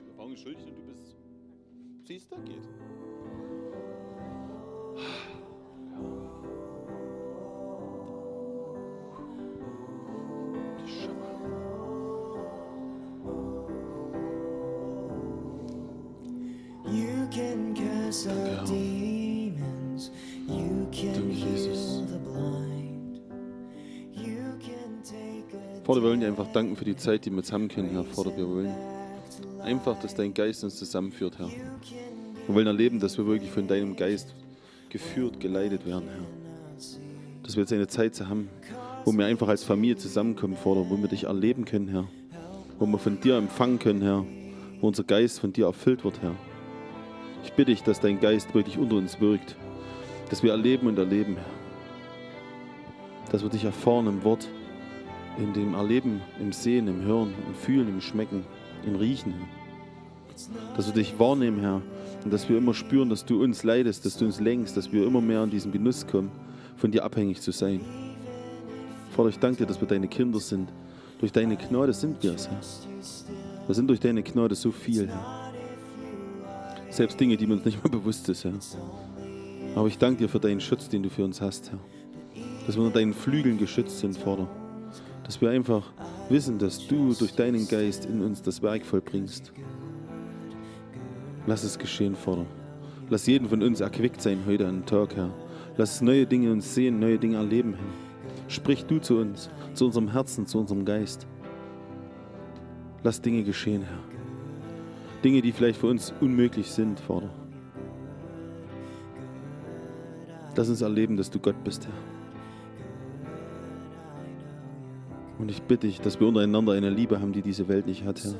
Erfahrung schuldig und du bist. Siehst du, geht. Vater, wir wollen dir einfach danken für die Zeit, die wir zusammen können, Herr. Vater, wir wollen einfach, dass dein Geist uns zusammenführt, Herr. Wir wollen erleben, dass wir wirklich von deinem Geist geführt, geleitet werden, Herr. Dass wir jetzt eine Zeit haben, wo wir einfach als Familie zusammenkommen, Vater, wo wir dich erleben können, Herr. Wo wir von dir empfangen können, Herr. Wo unser Geist von dir erfüllt wird, Herr. Ich bitte dich, dass dein Geist wirklich unter uns wirkt. Dass wir erleben und erleben, Herr. Dass wir dich erfahren im Wort, in dem Erleben, im Sehen, im Hören, im Fühlen, im Schmecken, im Riechen. Herr. Dass wir dich wahrnehmen, Herr, und dass wir immer spüren, dass du uns leidest, dass du uns lenkst, dass wir immer mehr an diesen Genuss kommen, von dir abhängig zu sein. Vater, ich danke dir, dass wir deine Kinder sind. Durch deine Gnade sind wir es, Herr. Wir sind durch deine Gnade so viel, Herr. Selbst Dinge, die uns nicht mal bewusst ist, Herr. Aber ich danke dir für deinen Schutz, den du für uns hast, Herr. Dass wir unter deinen Flügeln geschützt sind, Vater. Dass wir einfach wissen, dass du durch deinen Geist in uns das Werk vollbringst. Lass es geschehen, Vater. Lass jeden von uns erquickt sein heute an den Tag, Herr. Lass neue Dinge uns sehen, neue Dinge erleben, Herr. Sprich du zu uns, zu unserem Herzen, zu unserem Geist. Lass Dinge geschehen, Herr. Dinge, die vielleicht für uns unmöglich sind, Vater. Lass uns erleben, dass du Gott bist, Herr. Und ich bitte dich, dass wir untereinander eine Liebe haben, die diese Welt nicht hat, Herr.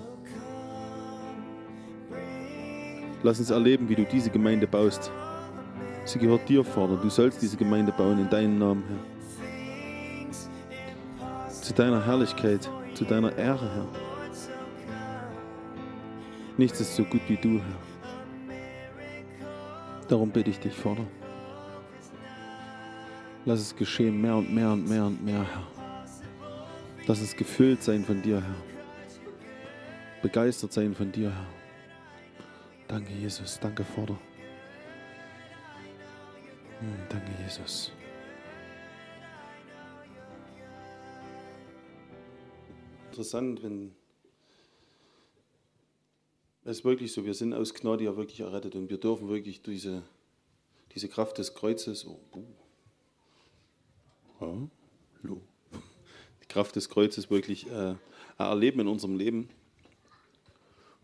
Lass uns erleben, wie du diese Gemeinde baust. Sie gehört dir, Vater. Du sollst diese Gemeinde bauen in deinem Namen, Herr. Zu deiner Herrlichkeit, zu deiner Ehre, Herr. Nichts ist so gut wie du, Herr. Darum bitte ich dich, Vater. Lass es geschehen, mehr und mehr und mehr und mehr, Herr. Lass es gefüllt sein von dir, Herr. Begeistert sein von dir, Herr. Danke, Jesus. Danke, Vater. Hm, danke, Jesus. Interessant, wenn es ist wirklich so, wir sind aus Gnade ja wirklich errettet und wir dürfen wirklich diese, diese Kraft des Kreuzes, oh, buh. Hallo. Kraft des Kreuzes wirklich äh, erleben in unserem Leben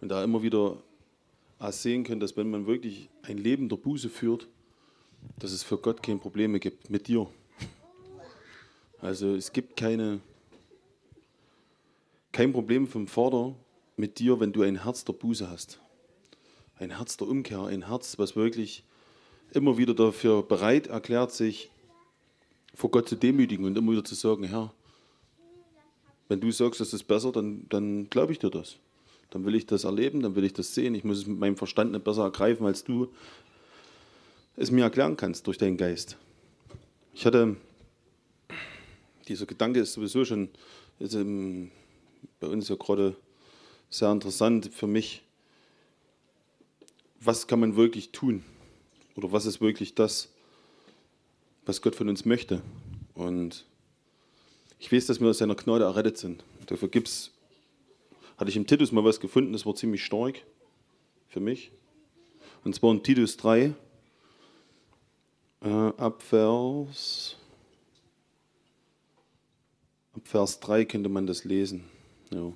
und da immer wieder sehen können, dass wenn man wirklich ein Leben der Buße führt, dass es für Gott keine Probleme gibt mit dir. Also es gibt keine, kein Problem vom Vater mit dir, wenn du ein Herz der Buße hast. Ein Herz der Umkehr, ein Herz, was wirklich immer wieder dafür bereit erklärt, sich vor Gott zu demütigen und immer wieder zu sagen, Herr, wenn du sagst, das ist besser, dann, dann glaube ich dir das. Dann will ich das erleben, dann will ich das sehen. Ich muss es mit meinem Verstand nicht besser ergreifen, als du es mir erklären kannst durch deinen Geist. Ich hatte, dieser Gedanke ist sowieso schon ist im, bei uns ja gerade sehr interessant für mich. Was kann man wirklich tun? Oder was ist wirklich das, was Gott von uns möchte? Und ich weiß, dass wir aus seiner Gnade errettet sind. Dafür gibt's, hatte ich im Titus mal was gefunden, das war ziemlich stark für mich. Und zwar in Titus 3, äh, ab Vers, ab Vers 3 könnte man das lesen. Ja.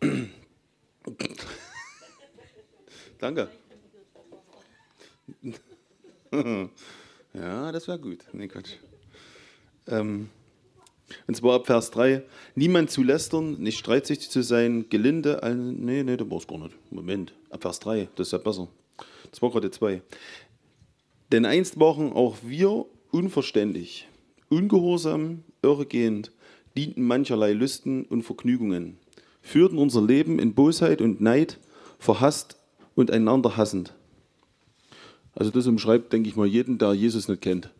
Danke. ja, das war gut. Nee, Quatsch. Ähm, und zwar ab Vers 3. Niemand zu lästern, nicht streitsüchtig zu sein, gelinde. All, nee, nee, das war es gar nicht. Moment. Ab Vers 3, das ist ja besser. Das war gerade 2. Denn einst waren auch wir unverständig, ungehorsam, irregehend, dienten mancherlei Lüsten und Vergnügungen, führten unser Leben in Bosheit und Neid, verhasst und einander hassend. Also das umschreibt, denke ich mal, jeden, der Jesus nicht kennt.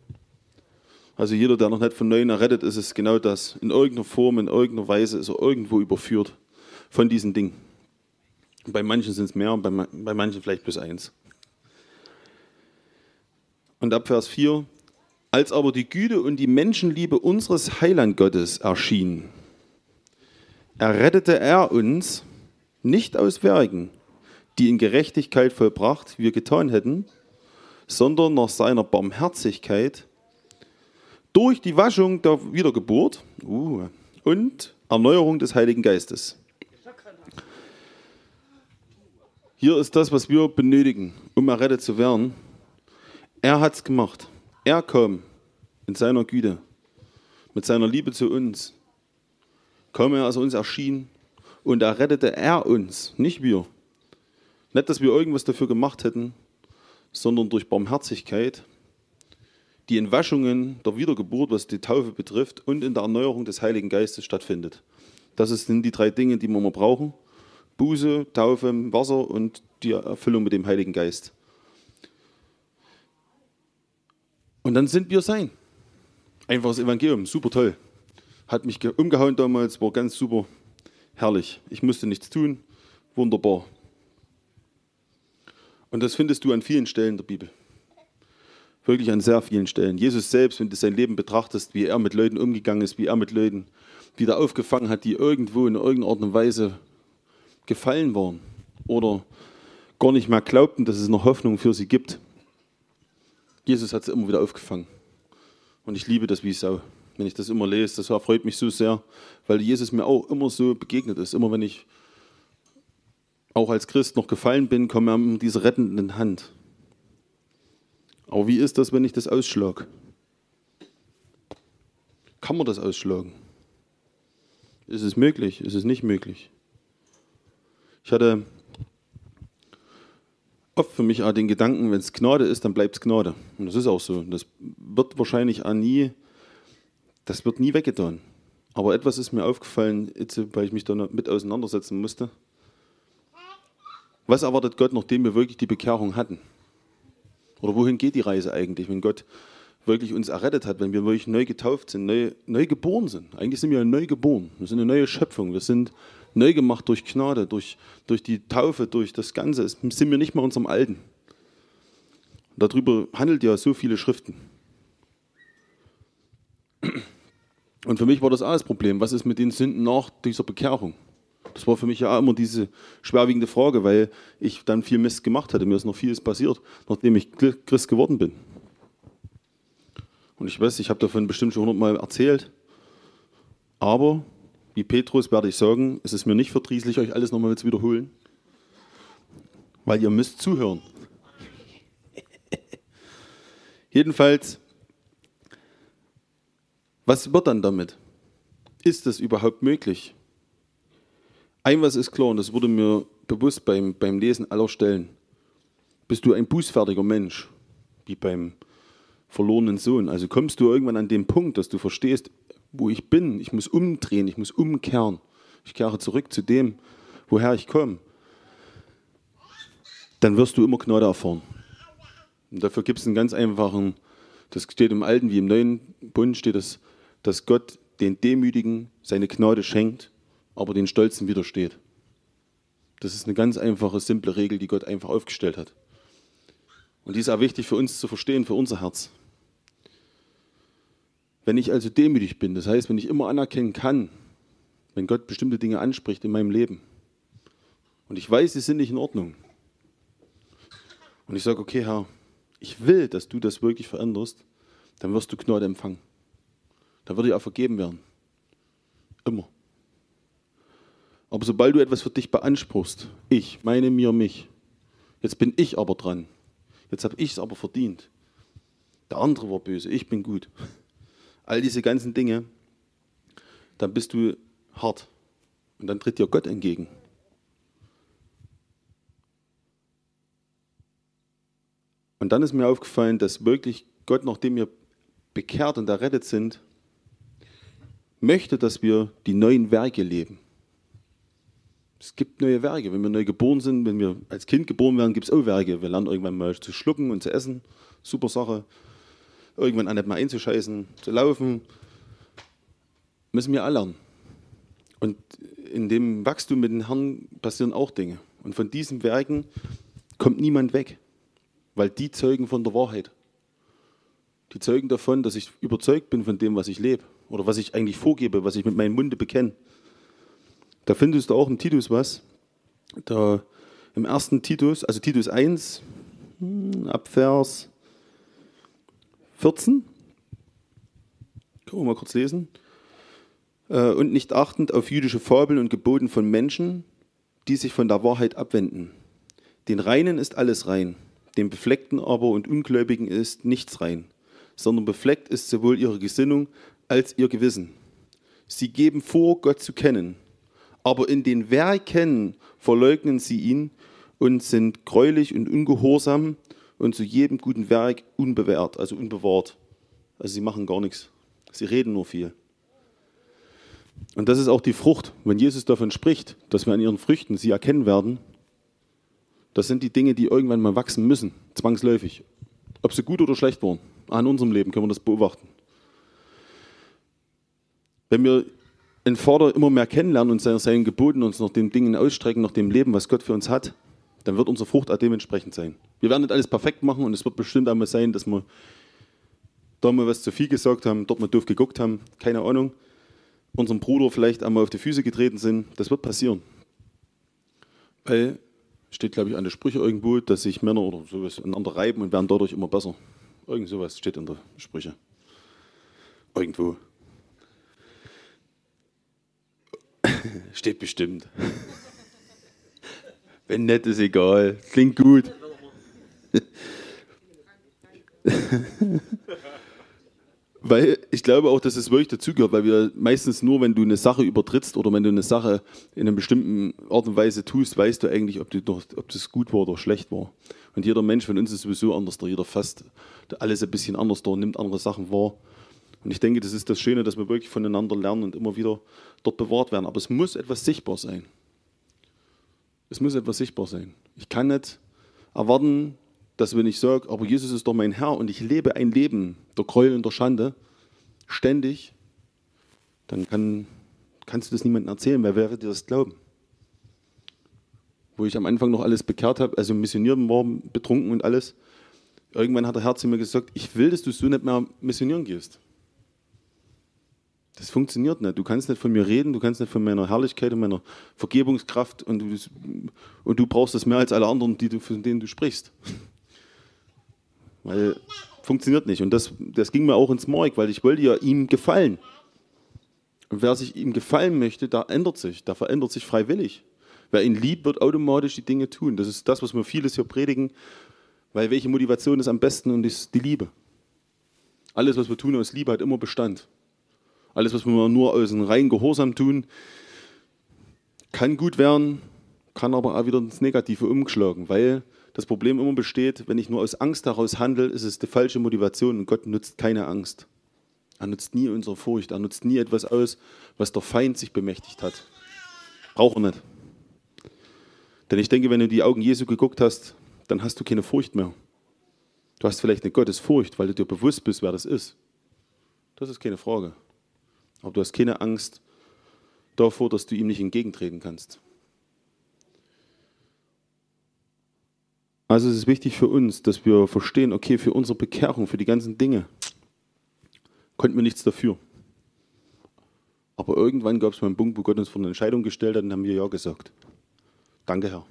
Also jeder, der noch nicht von Neuem errettet ist, ist genau das. In irgendeiner Form, in irgendeiner Weise ist er irgendwo überführt von diesen Dingen. Bei manchen sind es mehr, bei, bei manchen vielleicht plus eins. Und ab Vers 4, als aber die Güte und die Menschenliebe unseres Heiland Gottes erschien, errettete er uns nicht aus Werken, die in Gerechtigkeit vollbracht wir getan hätten, sondern nach seiner Barmherzigkeit durch die Waschung der Wiedergeburt uh, und Erneuerung des Heiligen Geistes. Hier ist das, was wir benötigen, um errettet zu werden. Er hat es gemacht. Er kam in seiner Güte, mit seiner Liebe zu uns. Kam er, als er uns erschien und errettete er uns, nicht wir. Nicht, dass wir irgendwas dafür gemacht hätten, sondern durch Barmherzigkeit, die in Waschungen der Wiedergeburt, was die Taufe betrifft, und in der Erneuerung des Heiligen Geistes stattfindet. Das sind die drei Dinge, die wir mal brauchen. Buße, Taufe, Wasser und die Erfüllung mit dem Heiligen Geist. Und dann sind wir sein. Einfach das Evangelium, super toll. Hat mich umgehauen damals, war ganz super herrlich. Ich musste nichts tun, wunderbar. Und das findest du an vielen Stellen der Bibel. Wirklich an sehr vielen Stellen. Jesus selbst, wenn du sein Leben betrachtest, wie er mit Leuten umgegangen ist, wie er mit Leuten wieder aufgefangen hat, die irgendwo in irgendeiner Art und Weise gefallen waren oder gar nicht mehr glaubten, dass es noch Hoffnung für sie gibt. Jesus hat sie immer wieder aufgefangen. Und ich liebe das wie Sau. Wenn ich das immer lese, das erfreut mich so sehr, weil Jesus mir auch immer so begegnet ist. Immer wenn ich auch als Christ noch gefallen bin, komme er mit dieser rettenden Hand. Aber wie ist das, wenn ich das ausschlage? Kann man das ausschlagen? Ist es möglich? Ist es nicht möglich? Ich hatte oft für mich auch den Gedanken, wenn es Gnade ist, dann bleibt es Gnade. Und das ist auch so. Das wird wahrscheinlich auch nie, das wird nie weggetan. Aber etwas ist mir aufgefallen, weil ich mich da mit auseinandersetzen musste. Was erwartet Gott, nachdem wir wirklich die Bekehrung hatten? Oder wohin geht die Reise eigentlich, wenn Gott wirklich uns errettet hat, wenn wir wirklich neu getauft sind, neu, neu geboren sind? Eigentlich sind wir neu geboren. Wir sind eine neue Schöpfung. Wir sind neu gemacht durch Gnade, durch, durch die Taufe, durch das Ganze. Es sind wir nicht mehr unserem Alten. Darüber handelt ja so viele Schriften. Und für mich war das auch das Problem. Was ist mit den Sünden nach dieser Bekehrung? Das war für mich ja immer diese schwerwiegende Frage, weil ich dann viel Mist gemacht hatte. Mir ist noch vieles passiert, nachdem ich Christ geworden bin. Und ich weiß, ich habe davon bestimmt schon hundertmal erzählt. Aber, wie Petrus werde ich sagen, es ist mir nicht verdrießlich, euch alles nochmal zu wiederholen. Weil ihr müsst zuhören. Jedenfalls, was wird dann damit? Ist es überhaupt möglich? Ein was ist klar, und das wurde mir bewusst beim, beim Lesen aller Stellen. Bist du ein bußfertiger Mensch, wie beim verlorenen Sohn? Also kommst du irgendwann an den Punkt, dass du verstehst, wo ich bin. Ich muss umdrehen, ich muss umkehren. Ich kehre zurück zu dem, woher ich komme. Dann wirst du immer Gnade erfahren. Und dafür gibt es einen ganz einfachen, das steht im Alten wie im Neuen Bund, steht es, dass Gott den Demütigen seine Gnade schenkt aber den Stolzen widersteht. Das ist eine ganz einfache, simple Regel, die Gott einfach aufgestellt hat. Und die ist auch wichtig für uns zu verstehen, für unser Herz. Wenn ich also demütig bin, das heißt, wenn ich immer anerkennen kann, wenn Gott bestimmte Dinge anspricht in meinem Leben und ich weiß, sie sind nicht in Ordnung und ich sage, okay Herr, ich will, dass du das wirklich veränderst, dann wirst du Gnade empfangen. Dann wird dir auch vergeben werden. Immer. Aber sobald du etwas für dich beanspruchst, ich, meine, mir, mich, jetzt bin ich aber dran, jetzt habe ich es aber verdient, der andere war böse, ich bin gut, all diese ganzen Dinge, dann bist du hart und dann tritt dir Gott entgegen. Und dann ist mir aufgefallen, dass wirklich Gott, nachdem wir bekehrt und errettet sind, möchte, dass wir die neuen Werke leben. Es gibt neue Werke. Wenn wir neu geboren sind, wenn wir als Kind geboren werden, gibt es auch Werke. Wir lernen irgendwann mal zu schlucken und zu essen. Super Sache. Irgendwann an nicht mal einzuscheißen, zu laufen. Müssen wir alle lernen. Und in dem Wachstum mit dem Herrn passieren auch Dinge. Und von diesen Werken kommt niemand weg, weil die zeugen von der Wahrheit. Die zeugen davon, dass ich überzeugt bin von dem, was ich lebe oder was ich eigentlich vorgebe, was ich mit meinem Munde bekenne. Da findest du auch im Titus was. Da im ersten Titus, also Titus 1, hm, ab Vers 14. Können wir mal kurz lesen. Äh, Und nicht achtend auf jüdische Fabeln und Geboten von Menschen, die sich von der Wahrheit abwenden. Den Reinen ist alles rein, dem Befleckten aber und Ungläubigen ist nichts rein, sondern befleckt ist sowohl ihre Gesinnung als ihr Gewissen. Sie geben vor, Gott zu kennen, aber in den Werken verleugnen sie ihn und sind gräulich und ungehorsam und zu jedem guten Werk unbewährt, also unbewahrt. Also sie machen gar nichts. Sie reden nur viel. Und das ist auch die Frucht, wenn Jesus davon spricht, dass wir an ihren Früchten sie erkennen werden. Das sind die Dinge, die irgendwann mal wachsen müssen, zwangsläufig. Ob sie gut oder schlecht waren. An unserem Leben können wir das beobachten. Wenn wir den Vater immer mehr kennenlernen und seine- seinen Geboten uns nach den Dingen ausstrecken, nach dem Leben, was Gott für uns hat, dann wird unsere Frucht auch dementsprechend sein. Wir werden nicht alles perfekt machen und es wird bestimmt einmal sein, dass wir da mal was zu viel gesagt haben, dort mal doof geguckt haben, keine Ahnung. Unserem Bruder vielleicht einmal auf die Füße getreten sind. Das wird passieren. Weil, steht glaube ich an der Sprüche irgendwo, dass sich Männer oder sowas einander reiben und werden dadurch immer besser. Irgend sowas steht in der Sprüche. Irgendwo. Steht bestimmt. Wenn nicht, ist egal. Klingt gut. Weil ich glaube auch, dass es wirklich dazugehört, weil wir meistens nur, wenn du eine Sache übertrittst oder wenn du eine Sache in einer bestimmten Art und Weise tust, weißt du eigentlich, ob, du ob das gut war oder schlecht war. Und jeder Mensch von uns ist sowieso anders, da jeder fasst alles ein bisschen anders da, nimmt andere Sachen wahr. Und ich denke, das ist das Schöne, dass wir wirklich voneinander lernen und immer wieder dort bewahrt werden. Aber es muss etwas sichtbar sein. Es muss etwas sichtbar sein. Ich kann nicht erwarten, dass wenn ich sage, aber Jesus ist doch mein Herr und ich lebe ein Leben der Gräuel und der Schande, ständig, dann kann, kannst du das niemandem erzählen, wer wäre dir das glauben? Wo ich am Anfang noch alles bekehrt habe, also missionieren war, betrunken und alles, irgendwann hat der Herr zu mir gesagt, ich will, dass du so nicht mehr missionieren gehst. Das funktioniert nicht. Du kannst nicht von mir reden, du kannst nicht von meiner Herrlichkeit und meiner Vergebungskraft und du, und du brauchst das mehr als alle anderen, die du, von denen du sprichst. Weil funktioniert nicht. Und das, das ging mir auch ins Mark, weil ich wollte ja ihm gefallen. Und wer sich ihm gefallen möchte, da ändert sich, da verändert sich freiwillig. Wer ihn liebt, wird automatisch die Dinge tun. Das ist das, was wir vieles hier predigen, weil welche Motivation ist am besten und ist die Liebe. Alles, was wir tun aus Liebe, hat immer Bestand. Alles, was wir nur aus einem reinen Gehorsam tun, kann gut werden, kann aber auch wieder ins Negative umgeschlagen, weil das Problem immer besteht, wenn ich nur aus Angst heraus handle, ist es die falsche Motivation und Gott nutzt keine Angst. Er nutzt nie unsere Furcht, er nutzt nie etwas aus, was der Feind sich bemächtigt hat. Braucht er nicht. Denn ich denke, wenn du die Augen Jesu geguckt hast, dann hast du keine Furcht mehr. Du hast vielleicht eine Gottesfurcht, weil du dir bewusst bist, wer das ist. Das ist keine Frage. Aber du hast keine Angst davor, dass du ihm nicht entgegentreten kannst. Also es ist wichtig für uns, dass wir verstehen, okay, für unsere Bekehrung, für die ganzen Dinge, konnten wir nichts dafür. Aber irgendwann gab es mal einen Punkt, wo Gott uns vor eine Entscheidung gestellt hat und haben wir Ja gesagt. Danke, Herr.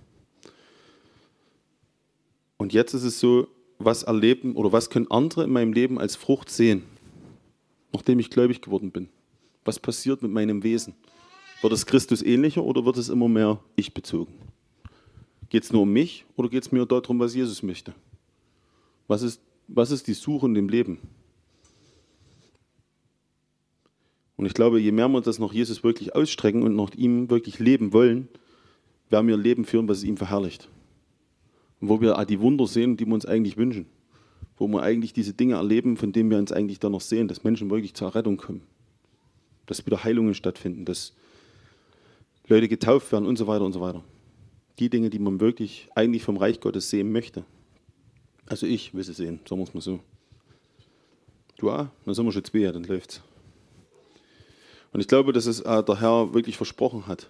Und jetzt ist es so, was erleben oder was können andere in meinem Leben als Frucht sehen, nachdem ich gläubig geworden bin? Was passiert mit meinem Wesen? Wird es Christus ähnlicher oder wird es immer mehr ich bezogen? Geht es nur um mich oder geht es mir darum, was Jesus möchte? Was ist, was ist die Suche in dem Leben? Und ich glaube, je mehr wir das nach Jesus wirklich ausstrecken und nach ihm wirklich leben wollen, werden wir ein Leben führen, was ihm verherrlicht. Und wo wir die Wunder sehen, die wir uns eigentlich wünschen. Wo wir eigentlich diese Dinge erleben, von denen wir uns eigentlich dann noch sehen, dass Menschen wirklich zur Errettung kommen. Dass wieder Heilungen stattfinden, dass Leute getauft werden und so weiter und so weiter. Die Dinge, die man wirklich eigentlich vom Reich Gottes sehen möchte. Also ich will sie sehen, sagen wir es mal so. Du auch? Dann sind wir schon zwei, dann läuft's. Und ich glaube, dass es der Herr wirklich versprochen hat,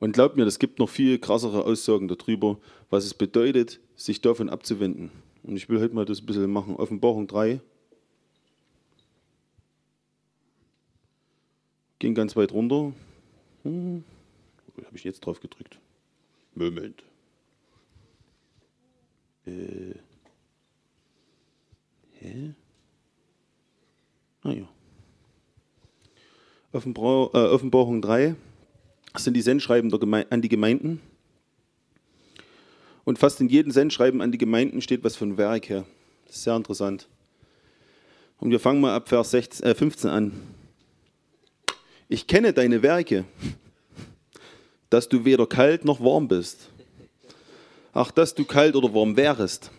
Und glaubt mir, es gibt noch viel krassere Aussagen darüber, was es bedeutet, sich davon abzuwenden. Und ich will heute mal das ein bisschen machen. Offenbarung 3. Ging ganz weit runter. Hm. Habe ich jetzt drauf gedrückt? Moment. Äh. Hä? Ah ja. Äh, Offenbarung 3 das sind die Sendschreiben an die Gemeinden. Und fast in jedem Sendschreiben an die Gemeinden steht was von Werk her. Das ist sehr interessant. Und wir fangen mal ab Vers 16, äh 15 an. Ich kenne deine Werke, dass du weder kalt noch warm bist. Ach, dass du kalt oder warm wärest.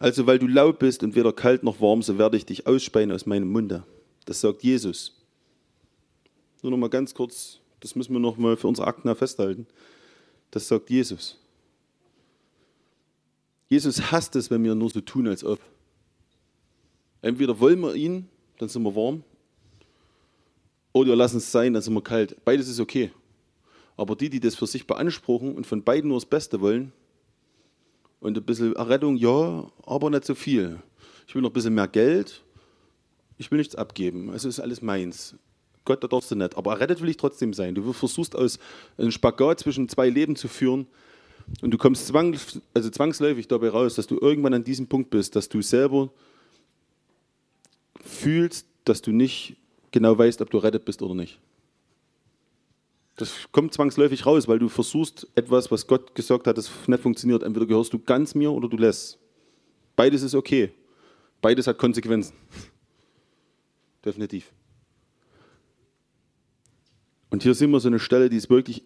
Also, weil du laut bist und weder kalt noch warm, so werde ich dich ausspeien aus meinem Munde. Das sagt Jesus. Nur noch mal ganz kurz, das müssen wir noch mal für unsere Akten festhalten. Das sagt Jesus. Jesus hasst es, wenn wir nur so tun, als ob. Entweder wollen wir ihn, dann sind wir warm, oder wir lassen es sein, dann sind wir kalt. Beides ist okay. Aber die, die das für sich beanspruchen und von beiden nur das Beste wollen und ein bisschen Errettung, ja, aber nicht so viel. Ich will noch ein bisschen mehr Geld, ich will nichts abgeben, also ist alles meins. Gott, da darfst du nicht. Aber errettet will ich trotzdem sein. Du versuchst aus einem Spagat zwischen zwei Leben zu führen und du kommst zwang, also zwangsläufig dabei raus, dass du irgendwann an diesem Punkt bist, dass du selber fühlst, dass du nicht genau weißt, ob du errettet bist oder nicht. Das kommt zwangsläufig raus, weil du versuchst etwas, was Gott gesagt hat, das nicht funktioniert. Entweder gehörst du ganz mir oder du lässt. Beides ist okay. Beides hat Konsequenzen. Definitiv. Und hier sehen wir so eine Stelle, die ist wirklich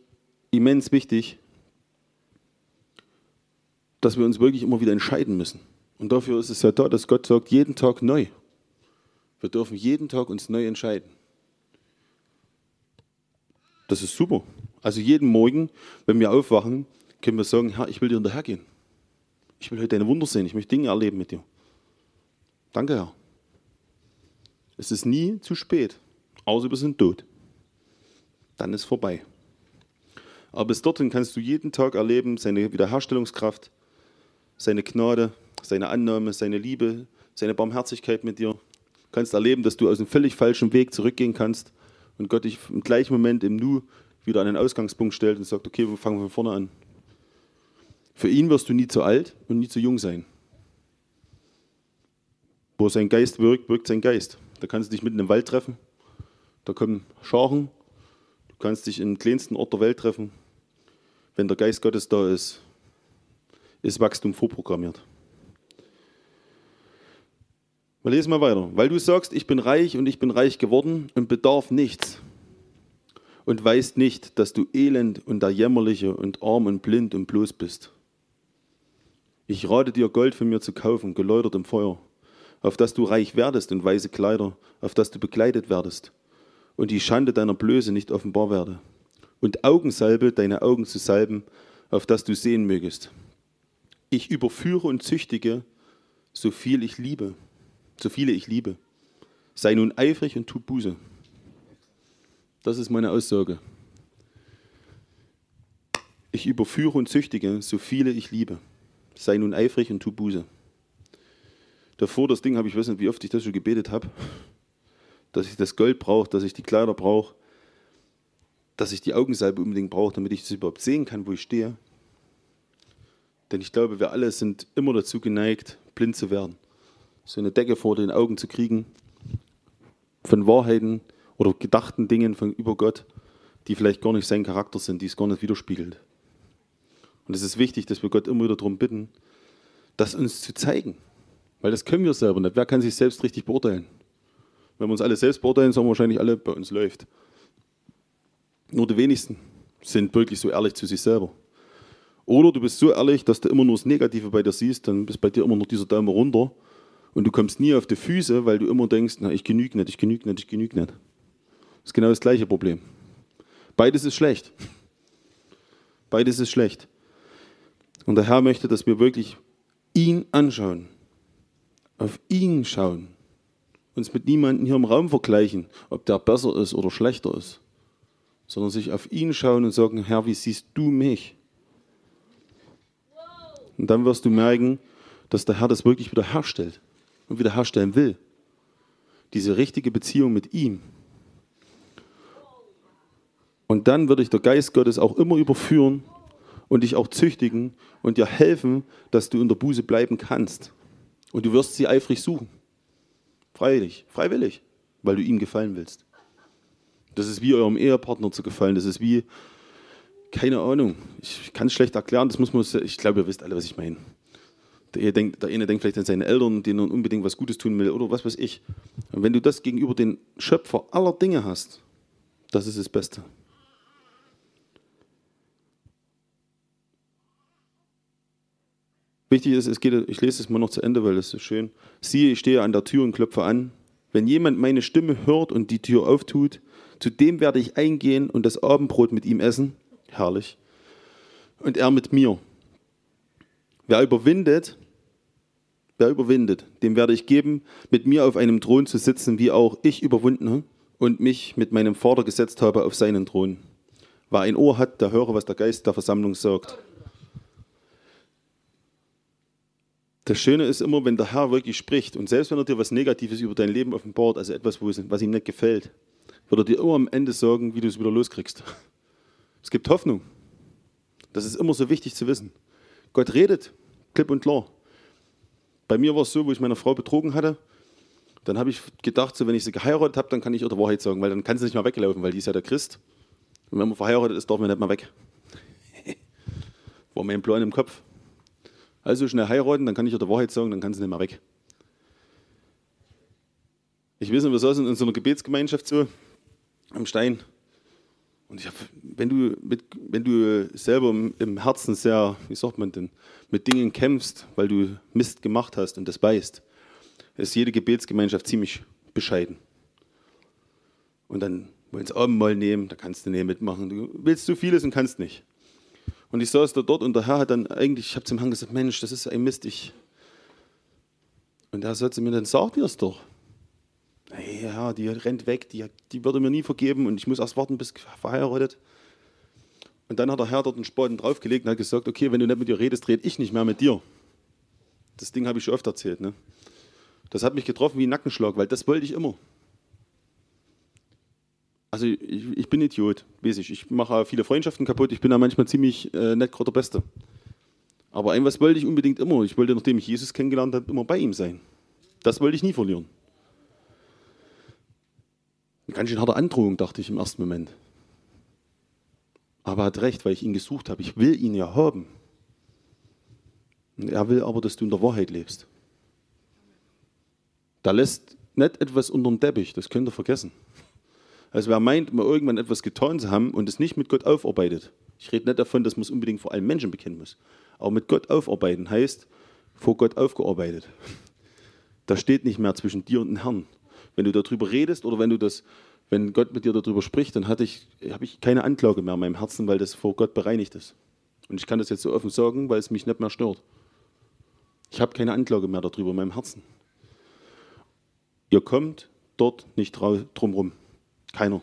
immens wichtig, dass wir uns wirklich immer wieder entscheiden müssen. Und dafür ist es ja da, dass Gott sagt, jeden Tag neu. Wir dürfen jeden Tag uns neu entscheiden. Das ist super. Also jeden Morgen, wenn wir aufwachen, können wir sagen, Herr, ich will dir hinterhergehen. Ich will heute deine Wunder sehen. Ich möchte Dinge erleben mit dir. Danke, Herr. Es ist nie zu spät, außer wir sind tot dann ist vorbei. Aber bis dorthin kannst du jeden Tag erleben, seine Wiederherstellungskraft, seine Gnade, seine Annahme, seine Liebe, seine Barmherzigkeit mit dir. Kannst erleben, dass du aus einem völlig falschen Weg zurückgehen kannst und Gott dich im gleichen Moment im Nu wieder an den Ausgangspunkt stellt und sagt, okay, wir fangen von vorne an. Für ihn wirst du nie zu alt und nie zu jung sein. Wo sein Geist wirkt, wirkt sein Geist. Da kannst du dich mitten im Wald treffen, da kommen Scharen, Du kannst dich im kleinsten Ort der Welt treffen. Wenn der Geist Gottes da ist, ist Wachstum vorprogrammiert. Wir lesen mal weiter. Weil du sagst, ich bin reich und ich bin reich geworden und bedarf nichts und weißt nicht, dass du elend und der Jämmerliche und arm und blind und bloß bist. Ich rate dir, Gold von mir zu kaufen, geläutert im Feuer, auf dass du reich werdest und weiße Kleider, auf dass du bekleidet werdest und die Schande deiner Blöße nicht offenbar werde. Und Augensalbe deine Augen zu salben, auf dass du sehen mögest. Ich überführe und züchtige, so viel ich liebe, so viele ich liebe. Sei nun eifrig und tu Buße. Das ist meine Aussage. Ich überführe und züchtige, so viele ich liebe. Sei nun eifrig und tu Buße. Davor das Ding habe ich, weiß nicht, wie oft ich das schon gebetet habe dass ich das Gold brauche, dass ich die Kleider brauche, dass ich die Augensalbe unbedingt brauche, damit ich das überhaupt sehen kann, wo ich stehe. Denn ich glaube, wir alle sind immer dazu geneigt, blind zu werden. So eine Decke vor den Augen zu kriegen von Wahrheiten oder gedachten Dingen von über Gott, die vielleicht gar nicht sein Charakter sind, die es gar nicht widerspiegelt. Und es ist wichtig, dass wir Gott immer wieder darum bitten, das uns zu zeigen. Weil das können wir selber nicht. Wer kann sich selbst richtig beurteilen? Wenn wir uns alle selbst beurteilen, sagen wir wahrscheinlich alle, bei uns läuft. Nur die wenigsten sind wirklich so ehrlich zu sich selber. Oder du bist so ehrlich, dass du immer nur das Negative bei dir siehst, dann ist bei dir immer noch dieser Daumen runter und du kommst nie auf die Füße, weil du immer denkst, na, ich genüge nicht, ich genüge nicht, ich genüge nicht. Das ist genau das gleiche Problem. Beides ist schlecht. Beides ist schlecht. Und der Herr möchte, dass wir wirklich ihn anschauen, auf ihn schauen uns mit niemandem hier im Raum vergleichen, ob der besser ist oder schlechter ist. sondern sich auf ihn schauen und sagen, Herr, wie siehst du mich? Und dann wirst du merken, dass der Herr das wirklich wieder herstellt und wieder herstellen will. Diese richtige Beziehung mit ihm. Und dann wird dich der Geist Gottes auch immer überführen und dich auch züchtigen und dir helfen, dass du in der Buße bleiben kannst. Und du wirst sie eifrig suchen. Freilich, freiwillig, weil du ihm gefallen willst. Das ist wie eurem Ehepartner zu gefallen. Das ist wie, keine Ahnung, ich kann es schlecht erklären, das muss man, ich glaube, ihr wisst alle, was ich meine. Der, denkt, der eine denkt vielleicht an seine Eltern, denen er unbedingt was Gutes tun will oder was weiß ich. Und wenn du das gegenüber den Schöpfer aller Dinge hast, das ist das Beste. Wichtig ist, es geht, ich lese es mal noch zu Ende, weil es so schön. Siehe, ich stehe an der Tür und klopfe an. Wenn jemand meine Stimme hört und die Tür auftut, zu dem werde ich eingehen und das Abendbrot mit ihm essen. Herrlich. Und er mit mir. Wer überwindet, wer überwindet, dem werde ich geben, mit mir auf einem Thron zu sitzen, wie auch ich überwunden und mich mit meinem Vater gesetzt habe auf seinen Thron. Wer ein Ohr hat, der höre, was der Geist der Versammlung sagt. Das Schöne ist immer, wenn der Herr wirklich spricht und selbst wenn er dir was Negatives über dein Leben offenbart, also etwas, was ihm nicht gefällt, wird er dir immer am Ende sagen, wie du es wieder loskriegst. Es gibt Hoffnung. Das ist immer so wichtig zu wissen. Gott redet klipp und klar. Bei mir war es so, wo ich meine Frau betrogen hatte, dann habe ich gedacht, so, wenn ich sie geheiratet habe, dann kann ich ihr die Wahrheit sagen, weil dann kann sie nicht mehr weglaufen, weil die ist ja der Christ. Und wenn man verheiratet ist, darf man nicht mehr weg. war mein Plan im Kopf. Also schnell heiraten, dann kann ich ihr die Wahrheit sagen, dann kann sie nicht mehr weg. Ich weiß nicht, wir saßen in so einer Gebetsgemeinschaft so am Stein. Und ich hab, wenn, du mit, wenn du selber im, Herzen sehr, wie sagt man denn, mit Dingen kämpfst, weil du Mist gemacht hast und das beißt, ist jede Gebetsgemeinschaft ziemlich bescheiden. Und dann wollen sie Abendmahl nehmen, da kannst du nicht mitmachen. Du willst zu vieles und kannst nicht. Und ich saß da dort und der Herr hat dann eigentlich, ich habe zum Herrn gesagt, Mensch, das ist ein Mist. Ich und er sagte mir, dann sag dir es doch. Ja, die rennt weg, die, die würde mir nie vergeben und ich muss erst warten, bis verheiratet. Und dann hat der Herr dort einen Spaten draufgelegt und hat gesagt, okay, wenn du nicht mit ihr redest, rede ich nicht mehr mit dir. Das Ding habe ich schon oft erzählt. Ne? Das hat mich getroffen wie ein Nackenschlag, weil das wollte ich immer. Also ich, ich, bin Idiot, weiß ich. Ich mache viele Freundschaften kaputt. Ich bin da manchmal ziemlich äh, nicht gerade der Beste. Aber ein was wollte ich unbedingt immer. Ich wollte, nachdem ich Jesus kennengelernt habe, immer bei ihm sein. Das wollte ich nie verlieren. Eine ganz schön harte Androhung, dachte ich im ersten Moment. Aber er hat recht, weil ich ihn gesucht habe. Ich will ihn ja haben. Und er will aber, dass du in der Wahrheit lebst. Da lässt nicht etwas unter dem Teppich, das könnt ihr vergessen. Also wer meint, mal irgendwann etwas getan zu haben und es nicht mit Gott aufarbeitet. Ich rede nicht davon, dass man es unbedingt vor allen Menschen bekennen muss. Aber mit Gott aufarbeiten heißt, vor Gott aufgearbeitet. Da steht nicht mehr zwischen dir und dem Herrn. Wenn du darüber redest oder wenn du das, wenn Gott mit dir darüber spricht, dann ich, habe ich keine Anklage mehr in meinem Herzen, weil das vor Gott bereinigt ist. Und ich kann das jetzt so offen sagen, weil es mich nicht mehr stört. Ich habe keine Anklage mehr darüber in meinem Herzen. Ihr kommt dort nicht drum rum. Keiner.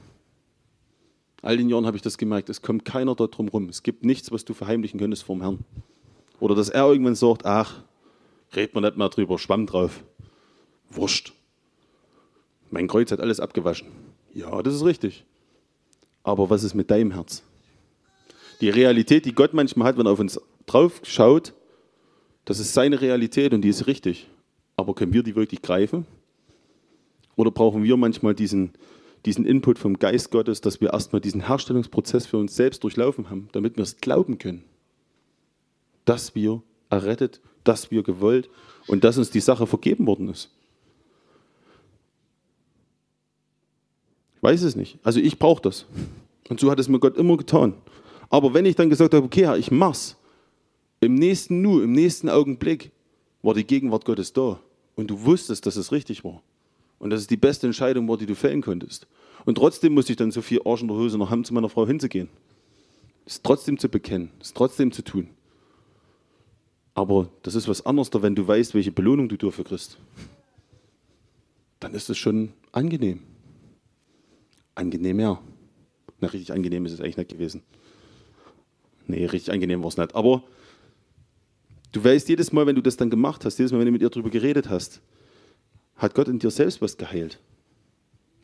All den Jahren habe ich das gemerkt. Es kommt keiner dort drum rum. Es gibt nichts, was du verheimlichen könntest vom Herrn. Oder dass er irgendwann sagt, ach, red man nicht mehr drüber, schwamm drauf. Wurscht. Mein Kreuz hat alles abgewaschen. Ja, das ist richtig. Aber was ist mit deinem Herz? Die Realität, die Gott manchmal hat, wenn er auf uns drauf schaut, das ist seine Realität und die ist richtig. Aber können wir die wirklich greifen? Oder brauchen wir manchmal diesen, diesen Input vom Geist Gottes, dass wir erstmal diesen Herstellungsprozess für uns selbst durchlaufen haben, damit wir es glauben können, dass wir errettet, dass wir gewollt und dass uns die Sache vergeben worden ist. Weiß es nicht. Also ich brauche das. Und so hat es mir Gott immer getan. Aber wenn ich dann gesagt habe, okay, Herr, ich mach's, im nächsten Nu, im nächsten Augenblick war die Gegenwart Gottes da. Und du wusstest, dass es richtig war. Und dass es die beste Entscheidung war, die du fällen konntest. Und trotzdem musste ich dann so viel Arsch in der Hose noch haben, zu meiner Frau hinzugehen. Es trotzdem zu bekennen, es trotzdem zu tun. Aber das ist was anderes, wenn du weißt, welche Belohnung du dafür kriegst. Dann ist es schon angenehm. Angenehm, ja. Na, richtig angenehm ist es eigentlich nicht gewesen. Nee, richtig angenehm war es nicht. Aber du weißt, jedes Mal, wenn du das dann gemacht hast, jedes Mal, wenn du mit ihr darüber geredet hast, hat Gott in dir selbst was geheilt.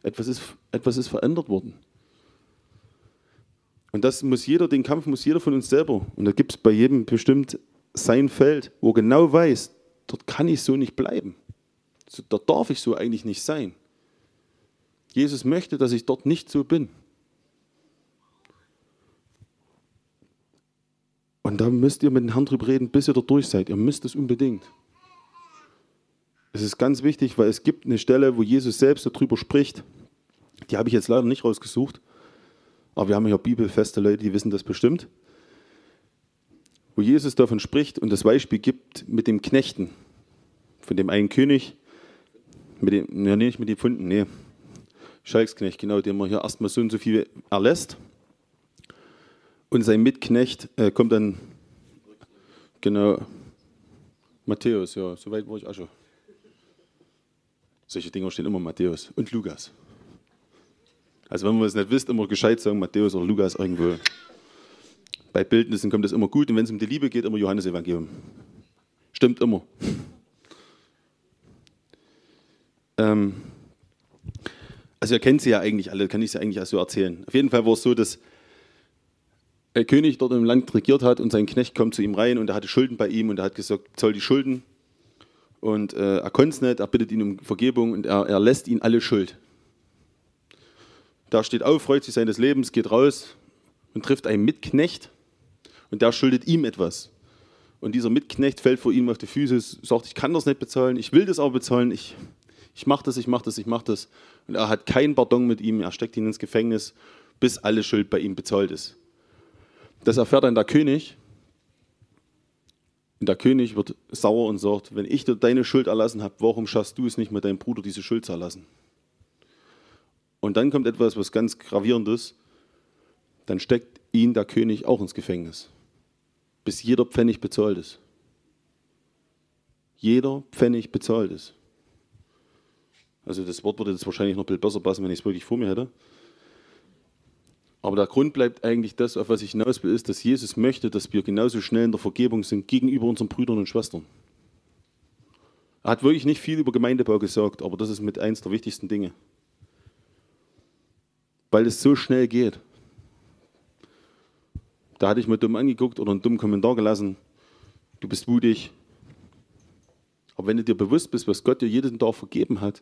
Etwas ist, etwas ist verändert worden. Und das muss jeder, den Kampf muss jeder von uns selber. Und da gibt es bei jedem bestimmt sein Feld, wo genau weiß, dort kann ich so nicht bleiben. Dort darf ich so eigentlich nicht sein. Jesus möchte, dass ich dort nicht so bin. Und da müsst ihr mit dem Herrn drüber reden, bis ihr dort durch seid. Ihr müsst es unbedingt. Es ist ganz wichtig, weil es gibt eine Stelle, wo Jesus selbst darüber spricht. Die habe ich jetzt leider nicht rausgesucht. Aber wir haben ja bibelfeste Leute, die wissen das bestimmt. Wo Jesus davon spricht und das Beispiel gibt mit dem Knechten. Von dem einen König, mit dem, ja, nicht mit den Pfunden, nee. Schalksknecht, genau, dem man hier erstmal so und so viel erlässt. Und sein Mitknecht äh, kommt dann, genau, Matthäus, ja, soweit war ich auch schon. Solche Dinger stehen immer Matthäus und Lukas. Also wenn man es nicht wisst, immer gescheit sagen, Matthäus oder Lukas irgendwo. Bei Bildnissen kommt das immer gut und wenn es um die Liebe geht, immer Johannes Evangelium. Stimmt immer. Ähm, also ihr kennt sie ja eigentlich alle, kann ich sie eigentlich so erzählen. Auf jeden Fall war es so, dass der König dort im Land regiert hat und sein Knecht kommt zu ihm rein und er hatte Schulden bei ihm und er hat gesagt, zoll die Schulden. Und äh, er konnte es nicht, er bittet ihn um Vergebung und er, er lässt ihn alle Schuld. Da steht auf, freut sich seines Lebens, geht raus und trifft einen Mitknecht und der schuldet ihm etwas. Und dieser Mitknecht fällt vor ihm auf die Füße, sagt, ich kann das nicht bezahlen, ich will das aber bezahlen, ich, ich mache das, ich mache das, ich mache das. Und er hat kein Pardon mit ihm, er steckt ihn ins Gefängnis, bis alle Schuld bei ihm bezahlt ist. Das erfährt dann der König. Und der König wird sauer und sagt, wenn ich dir deine Schuld erlassen habe, warum schaffst du es nicht mit deinem Bruder diese Schuld zu erlassen? Und dann kommt etwas, was ganz gravierendes. Dann steckt ihn der König auch ins Gefängnis, bis jeder Pfennig bezahlt ist. Jeder Pfennig bezahlt ist. Also das Wort würde jetzt wahrscheinlich noch ein bisschen besser passen, wenn ich es wirklich vor mir hätte. Aber der Grund bleibt eigentlich das, auf was ich hinaus will, ist, dass Jesus möchte, dass wir genauso schnell in der Vergebung sind gegenüber unseren Brüdern und Schwestern. Er hat wirklich nicht viel über Gemeindebau gesagt, aber das ist mit eins der wichtigsten Dinge weil es so schnell geht. Da hatte ich mal dumm angeguckt oder einen dummen Kommentar gelassen. Du bist mutig. Aber wenn du dir bewusst bist, was Gott dir jeden Tag vergeben hat,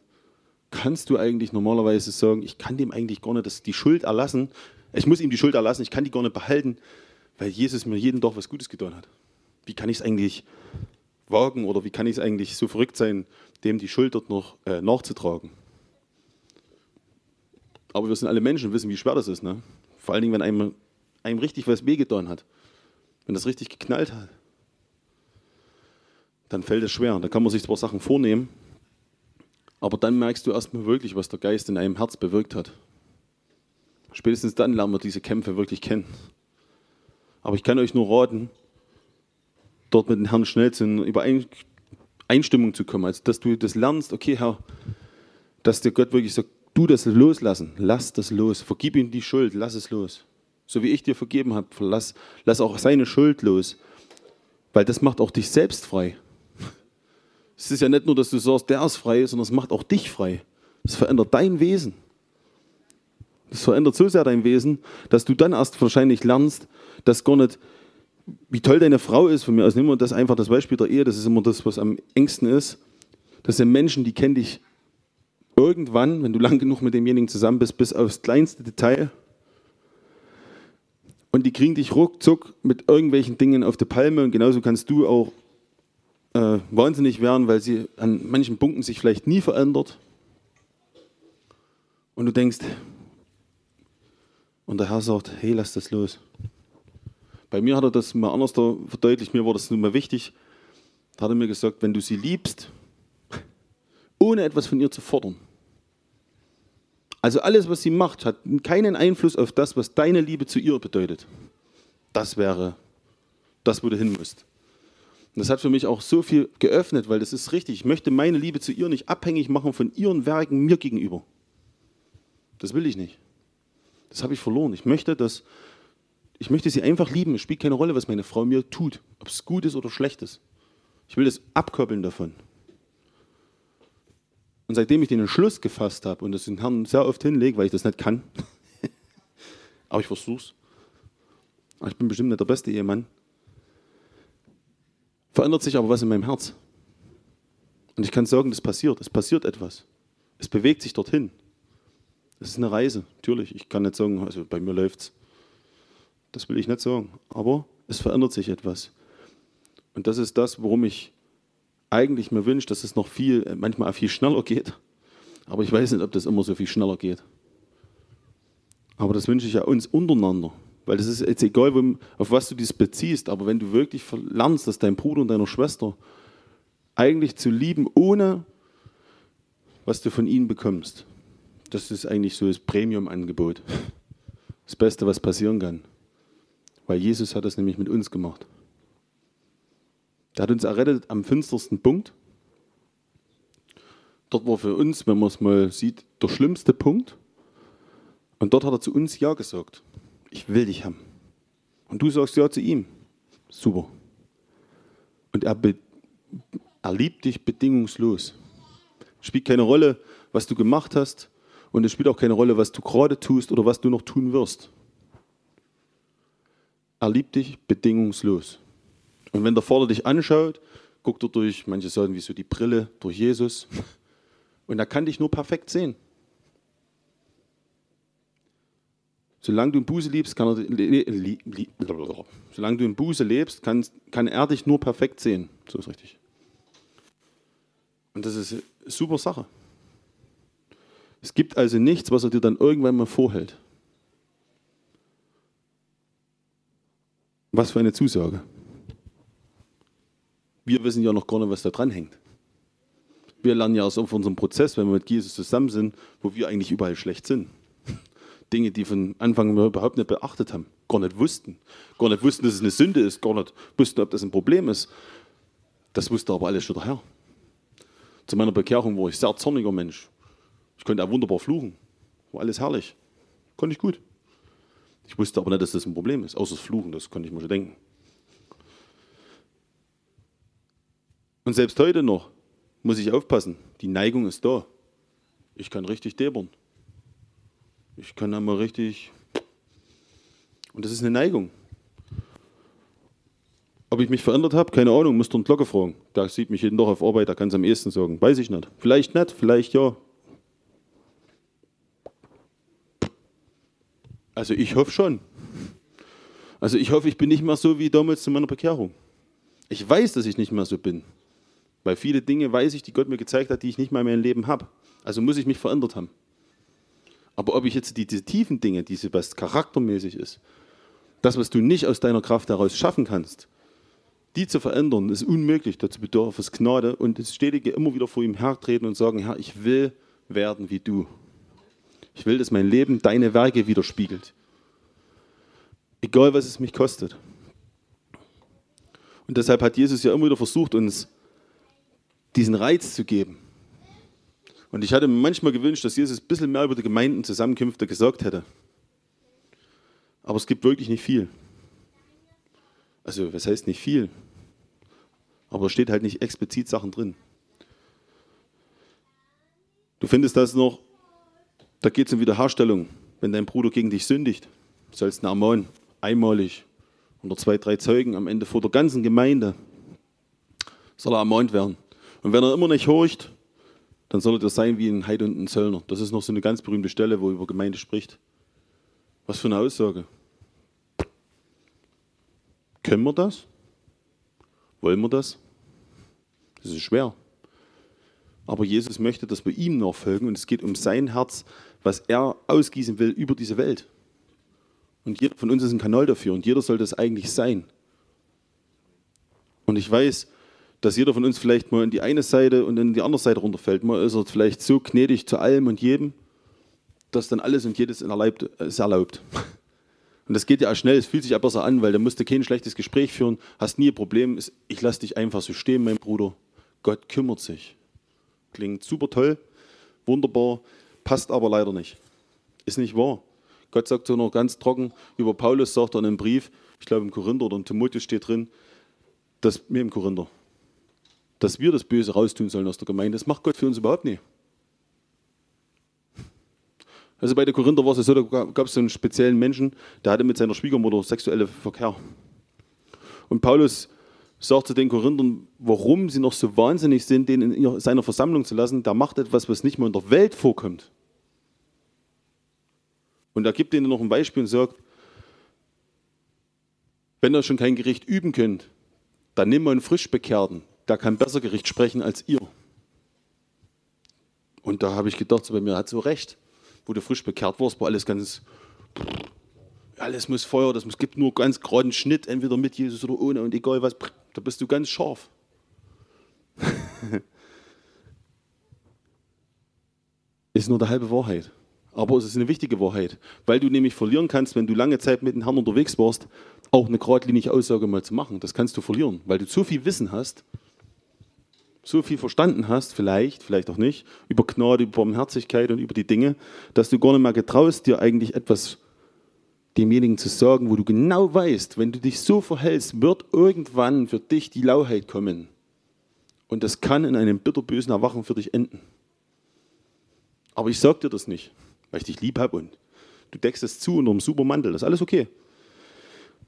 kannst du eigentlich normalerweise sagen, ich kann dem eigentlich gar nicht die Schuld erlassen. Ich muss ihm die Schuld erlassen, ich kann die gar nicht behalten, weil Jesus mir jeden Tag was Gutes getan hat. Wie kann ich es eigentlich wagen oder wie kann ich es eigentlich so verrückt sein, dem die Schuld dort noch äh, nachzutragen? Aber wir sind alle Menschen und wissen, wie schwer das ist. Ne? Vor allen Dingen, wenn einem, einem richtig was wehgetan hat. Wenn das richtig geknallt hat. Dann fällt es schwer. Da kann man sich zwar Sachen vornehmen, aber dann merkst du erstmal wirklich, was der Geist in einem Herz bewirkt hat. Spätestens dann lernen wir diese Kämpfe wirklich kennen. Aber ich kann euch nur raten, dort mit dem Herrn schnell zu einer Übereinstimmung zu kommen. Also, dass du das lernst, okay, Herr, dass dir Gott wirklich sagt, du das loslassen. Lass das los. Vergib ihm die Schuld. Lass es los. So wie ich dir vergeben habe, lass, lass auch seine Schuld los. Weil das macht auch dich selbst frei. Es ist ja nicht nur, dass du sagst, der ist frei, sondern es macht auch dich frei. Es verändert dein Wesen. Es verändert so sehr dein Wesen, dass du dann erst wahrscheinlich lernst, dass gar nicht, wie toll deine Frau ist, von mir aus nehmen wir das einfach das Beispiel der Ehe, das ist immer das, was am engsten ist. Das sind Menschen, die kennen dich irgendwann, wenn du lang genug mit demjenigen zusammen bist, bis aufs kleinste Detail. Und die kriegen dich ruckzuck mit irgendwelchen Dingen auf die Palme und genauso kannst du auch äh, wahnsinnig werden, weil sie an manchen Punkten sich vielleicht nie verändert. Und du denkst, und der Herr sagt, hey, lass das los. Bei mir hat er das mal anders verdeutlicht, mir war das nun mal wichtig. Da hat er mir gesagt, wenn du sie liebst, ohne etwas von ihr zu fordern, also alles, was sie macht, hat keinen Einfluss auf das, was deine Liebe zu ihr bedeutet. Das wäre das, wo du hin musst. Und das hat für mich auch so viel geöffnet, weil das ist richtig. Ich möchte meine Liebe zu ihr nicht abhängig machen von ihren Werken mir gegenüber. Das will ich nicht. Das habe ich verloren. Ich möchte, dass, ich möchte sie einfach lieben. Es spielt keine Rolle, was meine Frau mir tut, ob es gut ist oder schlecht ist. Ich will das abkoppeln davon. Und seitdem ich den Entschluss gefasst habe und das den Herrn sehr oft hinlege, weil ich das nicht kann, aber ich versuch's. Ich bin bestimmt nicht der beste Ehemann. Verändert sich aber was in meinem Herz. Und ich kann sagen, das passiert. Es passiert etwas. Es bewegt sich dorthin. Es ist eine Reise, natürlich. Ich kann nicht sagen, also bei mir läuft's. Das will ich nicht sagen. Aber es verändert sich etwas. Und das ist das, worum ich eigentlich mir wünsche, dass es noch viel, manchmal auch viel schneller geht. Aber ich weiß nicht, ob das immer so viel schneller geht. Aber das wünsche ich ja uns untereinander. Weil das ist jetzt egal, auf was du dies beziehst, aber wenn du wirklich lernst, dass dein Bruder und deine Schwester eigentlich zu lieben, ohne was du von ihnen bekommst, das ist eigentlich so das Premium-Angebot. Das Beste, was passieren kann. Weil Jesus hat das nämlich mit uns gemacht. Der hat uns errettet am finstersten Punkt. Dort war für uns, wenn man es mal sieht, der schlimmste Punkt. Und dort hat er zu uns Ja gesagt. Ich will dich haben. Und du sagst Ja zu ihm. Super. Und er, er liebt dich bedingungslos. Spielt keine Rolle, was du gemacht hast. Und es spielt auch keine Rolle, was du gerade tust oder was du noch tun wirst. Er liebt dich bedingungslos. Und wenn der Vater dich anschaut, guckt er durch, manche sagen wie so die Brille, durch Jesus. Und er kann dich nur perfekt sehen. Solange du in Buße liebst, kann er, solange du in Buße lebst, kann, kann er dich nur perfekt sehen. So ist richtig. Und das ist eine super Sache. Es gibt also nichts, was er dir dann irgendwann mal vorhält. Was für eine Zusage. Wir wissen ja noch gar nicht, was da dran hängt. Wir lernen ja aus unserem Prozess, wenn wir mit Jesus zusammen sind, wo wir eigentlich überall schlecht sind. Dinge, die von Anfang an überhaupt nicht beachtet haben, gar nicht wussten. Gar nicht wussten, dass es eine Sünde ist, gar nicht wussten, ob das ein Problem ist. Das wusste aber alles schon daher. Zu meiner Bekehrung war ich sehr zorniger Mensch. Ich konnte auch wunderbar fluchen. War alles herrlich. Konnte ich gut. Ich wusste aber nicht, dass das ein Problem ist. Außer das Fluchen, das konnte ich mir schon denken. Und selbst heute noch muss ich aufpassen. Die Neigung ist da. Ich kann richtig debern. Ich kann einmal richtig. Und das ist eine Neigung. Ob ich mich verändert habe, keine Ahnung, müsst ihr einen Glocke fragen. Der sieht mich jeden Tag auf Arbeit, der kann es am ehesten sagen. Weiß ich nicht. Vielleicht nicht, vielleicht ja. Also ich hoffe schon. Also ich hoffe, ich bin nicht mehr so wie damals zu meiner Bekehrung. Ich weiß, dass ich nicht mehr so bin. Weil viele Dinge weiß ich, die Gott mir gezeigt hat, die ich nicht mehr in meinem Leben habe. Also muss ich mich verändert haben. Aber ob ich jetzt die, diese tiefen Dinge, diese was charaktermäßig ist, das, was du nicht aus deiner Kraft heraus schaffen kannst, die zu verändern, ist unmöglich. Dazu bedarf es Gnade und das Stetige immer wieder vor ihm hertreten und sagen, Herr, ich will werden wie du. Ich will, dass mein Leben deine Werke widerspiegelt. Egal, was es mich kostet. Und deshalb hat Jesus ja immer wieder versucht, uns diesen Reiz zu geben. Und ich hatte mir manchmal gewünscht, dass Jesus ein bisschen mehr über die Gemeindenzusammenkünfte gesagt hätte. Aber es gibt wirklich nicht viel. Also, was heißt nicht viel? Aber da steht halt nicht explizit Sachen drin. Du findest das noch, da geht es um Wiederherstellung. Wenn dein Bruder gegen dich sündigt, sollst du ihn ermahnen, einmalig, unter zwei, drei Zeugen, am Ende vor der ganzen Gemeinde, soll er ermahnt werden. Und wenn er immer nicht horcht, dann soll er das sein wie ein Heid und ein Zöllner. Das ist noch so eine ganz berühmte Stelle, wo er über Gemeinde spricht. Was für eine Aussage. Können wir das? Wollen wir das? Das ist schwer. Aber Jesus möchte, dass wir ihm nachfolgen und es geht um sein Herz, was er ausgießen will über diese Welt. Und jeder von uns ist ein Kanal dafür und jeder soll das eigentlich sein. Und ich weiß, dass jeder von uns vielleicht mal in die eine Seite und in die andere Seite runterfällt. Mal ist er vielleicht so gnädig zu allem und jedem, dass dann alles und jedes erlaubt, ist erlaubt. Und das geht ja auch schnell, es fühlt sich auch besser an, weil da musst du kein schlechtes Gespräch führen, hast nie ein Problem. Ich lasse dich einfach so stehen, mein Bruder. Gott kümmert sich. Klingt super toll, wunderbar, passt aber leider nicht. Ist nicht wahr. Gott sagt so noch ganz trocken, über Paulus sagt er in einem Brief, ich glaube im Korinther oder im Timotheus steht drin, dass wir im Korinther, dass wir das Böse raustun sollen aus der Gemeinde. Das macht Gott für uns überhaupt nicht. Also bei der Korinther war es so, da gab es so einen speziellen Menschen, der hatte mit seiner Schwiegermutter sexuelle Verkehr. Und Paulus sagt zu den Korinthern, warum sie noch so wahnsinnig sind, den in seiner Versammlung zu lassen. Der macht etwas, was nicht mal in der Welt vorkommt. Und er gibt ihnen noch ein Beispiel und sagt, wenn ihr schon kein Gericht üben könnt, dann nehmt mal einen Frischbekehrten. Der kann besser Gericht sprechen als ihr. Und da habe ich gedacht, so bei mir hat so recht. Wo du frisch bekehrt warst, war alles ganz, alles muss Feuer, das muss, gibt nur ganz geraden Schnitt, entweder mit Jesus oder ohne und egal was, da bist du ganz scharf. ist nur die halbe Wahrheit. Aber es ist eine wichtige Wahrheit, weil du nämlich verlieren kannst, wenn du lange Zeit mit dem Herrn unterwegs warst, auch eine geradlinige Aussage mal zu machen. Das kannst du verlieren, weil du zu viel Wissen hast, so viel verstanden hast, vielleicht, vielleicht auch nicht, über Gnade, über Barmherzigkeit und über die Dinge, dass du gar nicht mehr getraust, dir eigentlich etwas demjenigen zu sagen, wo du genau weißt, wenn du dich so verhältst, wird irgendwann für dich die Lauheit kommen. Und das kann in einem bitterbösen Erwachen für dich enden. Aber ich sage dir das nicht, weil ich dich lieb habe und du deckst es zu unter einem super Mantel. Das ist alles okay.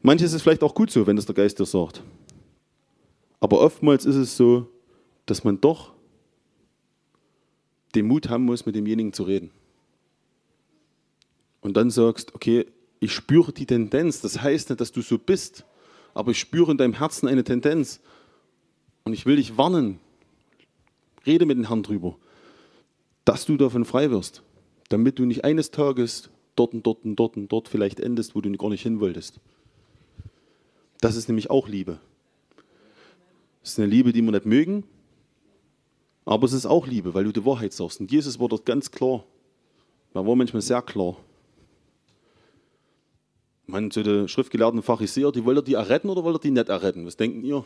Manches ist vielleicht auch gut so, wenn das der Geist dir sagt. Aber oftmals ist es so, dass man doch den Mut haben muss, mit demjenigen zu reden. Und dann sagst, okay, ich spüre die Tendenz. Das heißt nicht, dass du so bist, aber ich spüre in deinem Herzen eine Tendenz. Und ich will dich warnen. Rede mit dem Herrn drüber, dass du davon frei wirst, damit du nicht eines Tages dort und dort und dort und dort vielleicht endest, wo du gar nicht hin wolltest. Das ist nämlich auch Liebe. Es ist eine Liebe, die wir nicht mögen, aber es ist auch Liebe, weil du die Wahrheit sagst. Und Jesus war dort ganz klar. Er war manchmal sehr klar. Man, zu den schriftgelehrten Pharisäer, die wollt ihr die erretten oder wollt ihr die nicht erretten? Was denken ihr?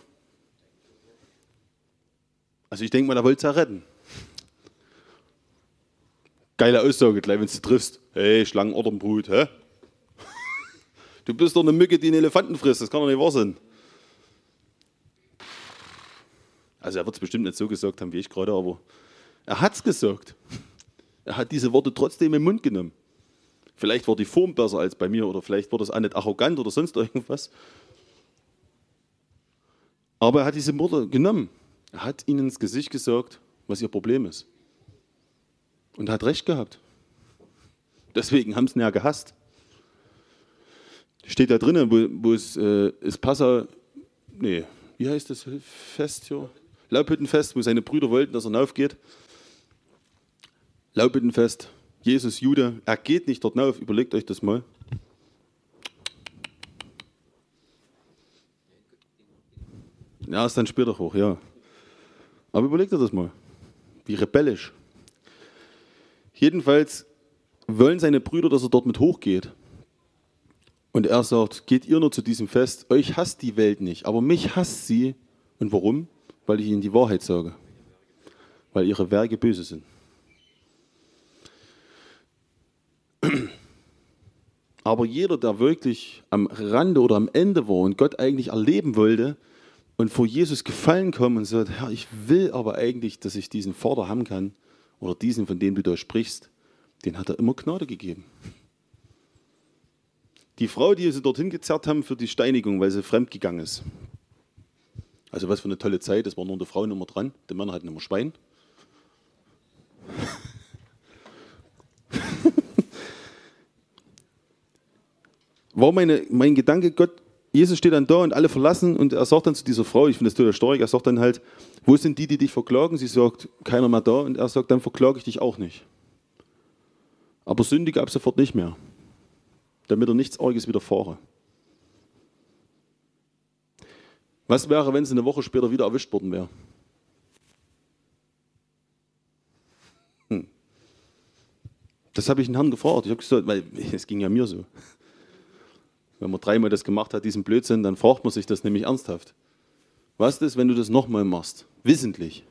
Also ich denke mal, er wollte sie erretten. Geile Aussage, gleich wenn du triffst. Hey, Schlangenordernbrut, hä? Du bist doch eine Mücke, die einen Elefanten frisst. Das kann doch nicht wahr sein. Also er wird es bestimmt nicht so gesagt haben wie ich gerade, aber er hat es gesagt. Er hat diese Worte trotzdem im Mund genommen. Vielleicht war die Form besser als bei mir oder vielleicht war das auch nicht arrogant oder sonst irgendwas. Aber er hat diese Worte genommen. Er hat ihnen ins Gesicht gesagt, was ihr Problem ist. Und hat recht gehabt. Deswegen haben sie ihn ja gehasst. Steht da drinnen, wo, wo es äh, ist Passa, nee, wie heißt das Fest hier? Laubhüttenfest, wo seine Brüder wollten, dass er hinaufgeht. Laubhüttenfest, Jesus Jude, er geht nicht dort hinauf, überlegt euch das mal. Ja, ist dann später hoch, ja. Aber überlegt euch das mal. Wie rebellisch. Jedenfalls wollen seine Brüder, dass er dort mit hochgeht. Und er sagt, geht ihr nur zu diesem Fest, euch hasst die Welt nicht, aber mich hasst sie. Und warum? Weil ich ihnen die Wahrheit sage. Weil ihre Werke böse sind. Aber jeder, der wirklich am Rande oder am Ende war und Gott eigentlich erleben wollte und vor Jesus gefallen kommt und sagt, Herr, ich will aber eigentlich, dass ich diesen Vater haben kann oder diesen, von dem du da sprichst, den hat er immer Gnade gegeben. Die Frau, die sie dorthin gezerrt haben für die Steinigung, weil sie fremdgegangen ist. Also was für eine tolle Zeit, es war nur die Frauen immer dran, die Männer hatten immer Schwein. War meine, mein Gedanke, Gott, Jesus steht dann da und alle verlassen und er sagt dann zu dieser Frau, ich finde das total stark, er sagt dann halt, wo sind die, die dich verklagen? Sie sagt, keiner mehr da und er sagt, dann verklage ich dich auch nicht. Aber sündige ab sofort nicht mehr, damit er nichts Arges widerfahre. Was wäre, wenn sie eine Woche später wieder erwischt worden wäre? Hm. Das habe ich den Herrn gefragt. Ich habe gesagt, weil es ging ja mir so. Wenn man dreimal das gemacht hat, diesen Blödsinn, dann fragt man sich das nämlich ernsthaft. Was ist, wenn du das nochmal machst? Wissentlich.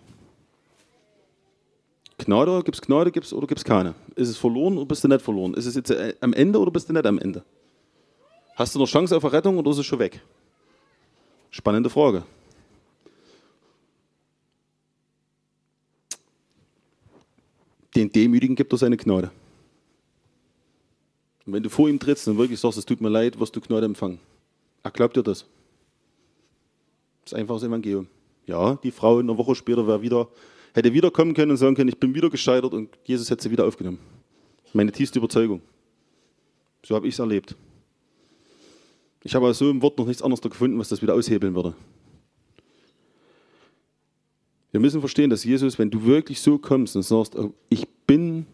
Gnade gibt es Gnade gibt's, oder gibt es keine? Ist es verloren oder bist du nicht verloren? Ist es jetzt äh, am Ende oder bist du nicht am Ende? Hast du noch Chance auf eine Rettung oder ist es schon weg? Spannende Frage. Den Demütigen gibt er seine Gnade. Und wenn du vor ihm trittst und wirklich sagst, es tut mir leid, wirst du Gnade empfangen. Er glaubt dir das. Das ist einfach das Evangelium. Ja, die Frau eine Woche später wieder, hätte wieder kommen können und sagen können, ich bin wieder gescheitert und Jesus hätte sie wieder aufgenommen. Meine tiefste Überzeugung. So habe ich es erlebt. Ich habe so im Wort noch nichts anderes gefunden, was das wieder aushebeln würde. Wir müssen verstehen, dass Jesus, wenn du wirklich so kommst und sagst, oh, ich bin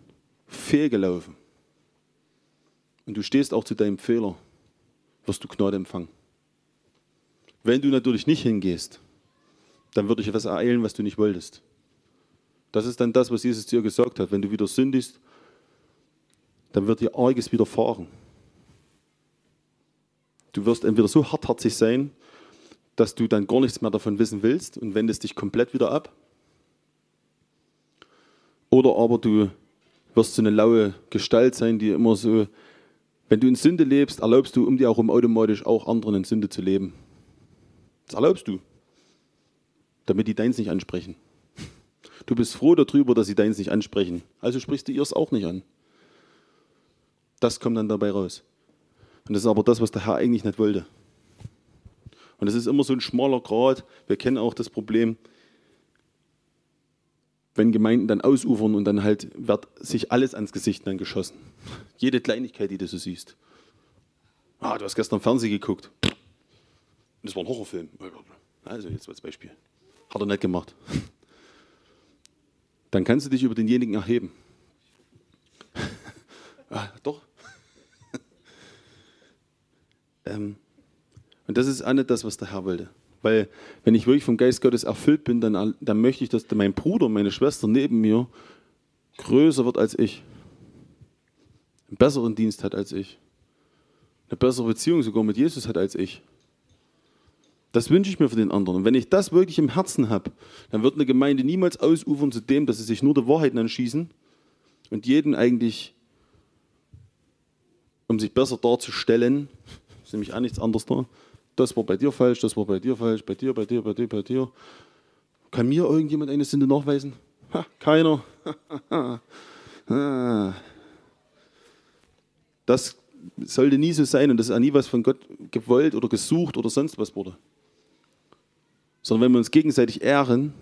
fehlgelaufen und du stehst auch zu deinem Fehler, wirst du Gnade empfangen. Wenn du natürlich nicht hingehst, dann würde ich etwas ereilen, was du nicht wolltest. Das ist dann das, was Jesus dir gesagt hat. Wenn du wieder sündigst, dann wird dir Arges widerfahren. Du wirst entweder so hartherzig sein, dass du dann gar nichts mehr davon wissen willst und wendest dich komplett wieder ab. Oder aber du wirst so eine laue Gestalt sein, die immer so, wenn du in Sünde lebst, erlaubst du um dir herum automatisch auch anderen in Sünde zu leben. Das erlaubst du, damit die deins nicht ansprechen. Du bist froh darüber, dass sie deins nicht ansprechen. Also sprichst du ihrs auch nicht an. Das kommt dann dabei raus. Und das ist aber das, was der Herr eigentlich nicht wollte. Und es ist immer so ein schmaler Grad. Wir kennen auch das Problem, wenn Gemeinden dann ausufern und dann halt wird sich alles ans Gesicht dann geschossen. Jede Kleinigkeit, die du so siehst. Ah, du hast gestern Fernsehen geguckt. Das war ein Horrorfilm. Also jetzt als Beispiel. Hat er nicht gemacht. Dann kannst du dich über denjenigen erheben. ah, doch. Ähm, und das ist auch nicht das, was der Herr wollte. Weil wenn ich wirklich vom Geist Gottes erfüllt bin, dann, dann möchte ich, dass mein Bruder, meine Schwester neben mir größer wird als ich. Einen besseren Dienst hat als ich. Eine bessere Beziehung sogar mit Jesus hat als ich. Das wünsche ich mir für den anderen. Und wenn ich das wirklich im Herzen habe, dann wird eine Gemeinde niemals ausufern zu dem, dass sie sich nur der Wahrheit anschießen und jeden eigentlich, um sich besser darzustellen, ist nämlich auch nichts anderes da, das war bei dir falsch, das war bei dir falsch, bei dir, bei dir, bei dir, bei dir. Kann mir irgendjemand eine Sünde nachweisen? Ha, keiner. das sollte nie so sein und das ist auch nie was von Gott gewollt oder gesucht oder sonst was wurde. Sondern wenn wir uns gegenseitig ehren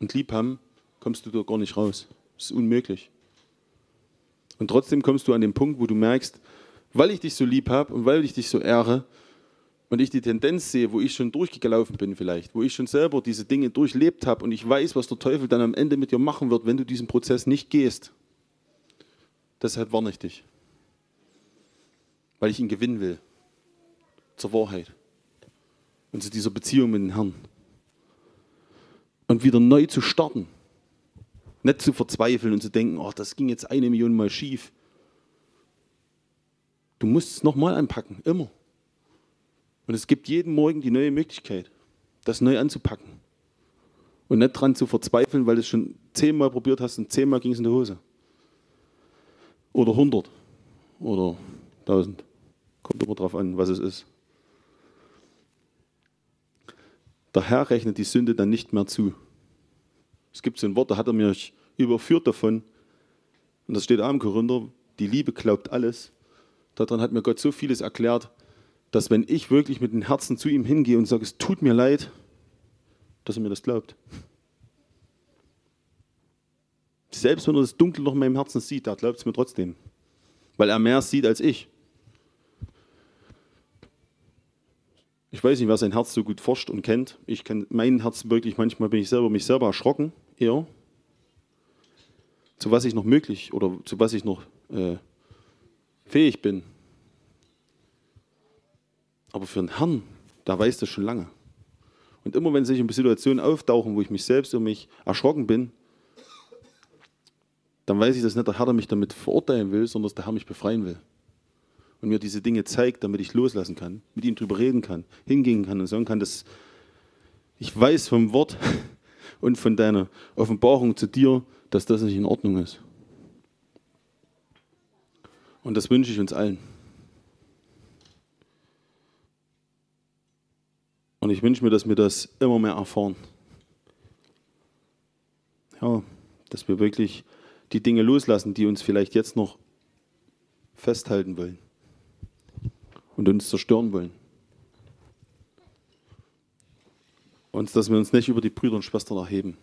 und lieb haben, kommst du da gar nicht raus. Das ist unmöglich. Und trotzdem kommst du an den Punkt, wo du merkst, weil ich dich so lieb habe und weil ich dich so ehre, und ich die Tendenz sehe, wo ich schon durchgelaufen bin vielleicht, wo ich schon selber diese Dinge durchlebt habe und ich weiß, was der Teufel dann am Ende mit dir machen wird, wenn du diesen Prozess nicht gehst, deshalb warne ich dich. Weil ich ihn gewinnen will. Zur Wahrheit. Und zu dieser Beziehung mit dem Herrn. Und wieder neu zu starten. Nicht zu verzweifeln und zu denken, oh, das ging jetzt eine Million Mal schief. Du musst es nochmal anpacken, immer. Und es gibt jeden Morgen die neue Möglichkeit, das neu anzupacken. Und nicht dran zu verzweifeln, weil du es schon zehnmal probiert hast und zehnmal ging es in die Hose. Oder hundert. Oder tausend. Kommt immer drauf an, was es ist. Der Herr rechnet die Sünde dann nicht mehr zu. Es gibt so ein Wort, da hat er mich überführt davon. Und das steht auch im Korinther, die Liebe glaubt alles. Daran hat mir Gott so vieles erklärt, dass wenn ich wirklich mit dem Herzen zu ihm hingehe und sage, es tut mir leid, dass er mir das glaubt. Selbst wenn er das Dunkel noch in meinem Herzen sieht, da glaubt es mir trotzdem. Weil er mehr sieht als ich. Ich weiß nicht, wer sein Herz so gut forscht und kennt. Ich kenne mein Herz wirklich, manchmal bin ich selber mich selber erschrocken, eher. Zu was ich noch möglich oder zu was ich noch äh, fähig bin. Aber für den Herrn, da weiß das schon lange. Und immer wenn sich Situationen auftauchen, wo ich mich selbst um mich erschrocken bin, dann weiß ich, dass nicht der Herr mich damit verurteilen will, sondern dass der Herr mich befreien will. Und mir diese Dinge zeigt, damit ich loslassen kann, mit ihm drüber reden kann, hingehen kann und sagen kann, dass ich weiß vom Wort und von deiner Offenbarung zu dir, dass das nicht in Ordnung ist. Und das wünsche ich uns allen. Und ich wünsche mir, dass wir das immer mehr erfahren. Ja, dass wir wirklich die Dinge loslassen, die uns vielleicht jetzt noch festhalten wollen und uns zerstören wollen. Und dass wir uns nicht über die Brüder und Schwestern erheben.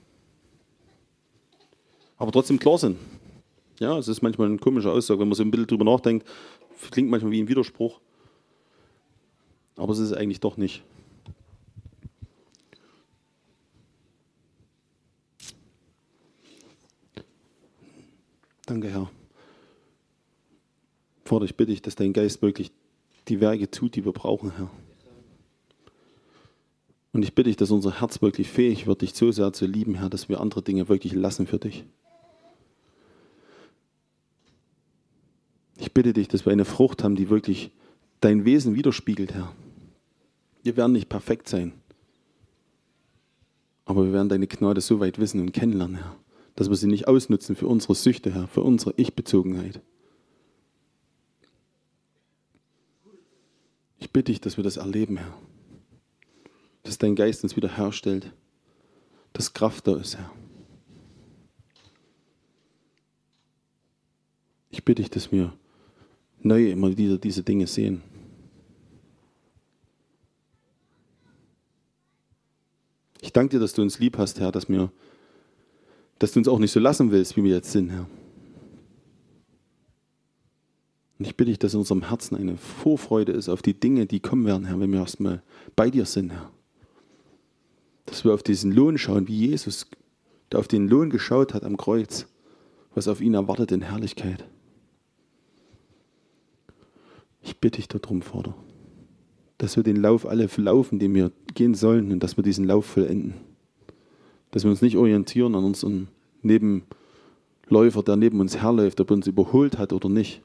Aber trotzdem klar sind. Ja, es ist manchmal eine komische Aussage, wenn man so ein bisschen drüber nachdenkt, klingt manchmal wie ein Widerspruch. Aber es ist eigentlich doch nicht. Danke, Herr. Vater, ich bitte dich, dass dein Geist wirklich die Werke tut, die wir brauchen, Herr. Und ich bitte dich, dass unser Herz wirklich fähig wird, dich so sehr zu lieben, Herr, dass wir andere Dinge wirklich lassen für dich. Ich bitte dich, dass wir eine Frucht haben, die wirklich dein Wesen widerspiegelt, Herr. Wir werden nicht perfekt sein, aber wir werden deine Gnade so weit wissen und kennenlernen, Herr, dass wir sie nicht ausnutzen für unsere Süchte, Herr, für unsere Ich-Bezogenheit. Ich bitte dich, dass wir das erleben, Herr. Dass dein Geist uns wieder herstellt, dass Kraft da ist, Herr. Ich bitte dich, dass wir neu immer wieder diese Dinge sehen. Ich danke dir, dass du uns lieb hast, Herr, dass, wir, dass du uns auch nicht so lassen willst, wie wir jetzt sind, Herr. Und ich bitte dich, dass in unserem Herzen eine Vorfreude ist auf die Dinge, die kommen werden, Herr, wenn wir erstmal bei dir sind, Herr. Dass wir auf diesen Lohn schauen, wie Jesus, der auf den Lohn geschaut hat am Kreuz, was auf ihn erwartet in Herrlichkeit. Ich bitte dich darum, Vater, dass wir den Lauf alle laufen, den wir gehen sollen und dass wir diesen Lauf vollenden. Dass wir uns nicht orientieren an unseren Nebenläufer, der neben uns herläuft, ob er uns überholt hat oder nicht,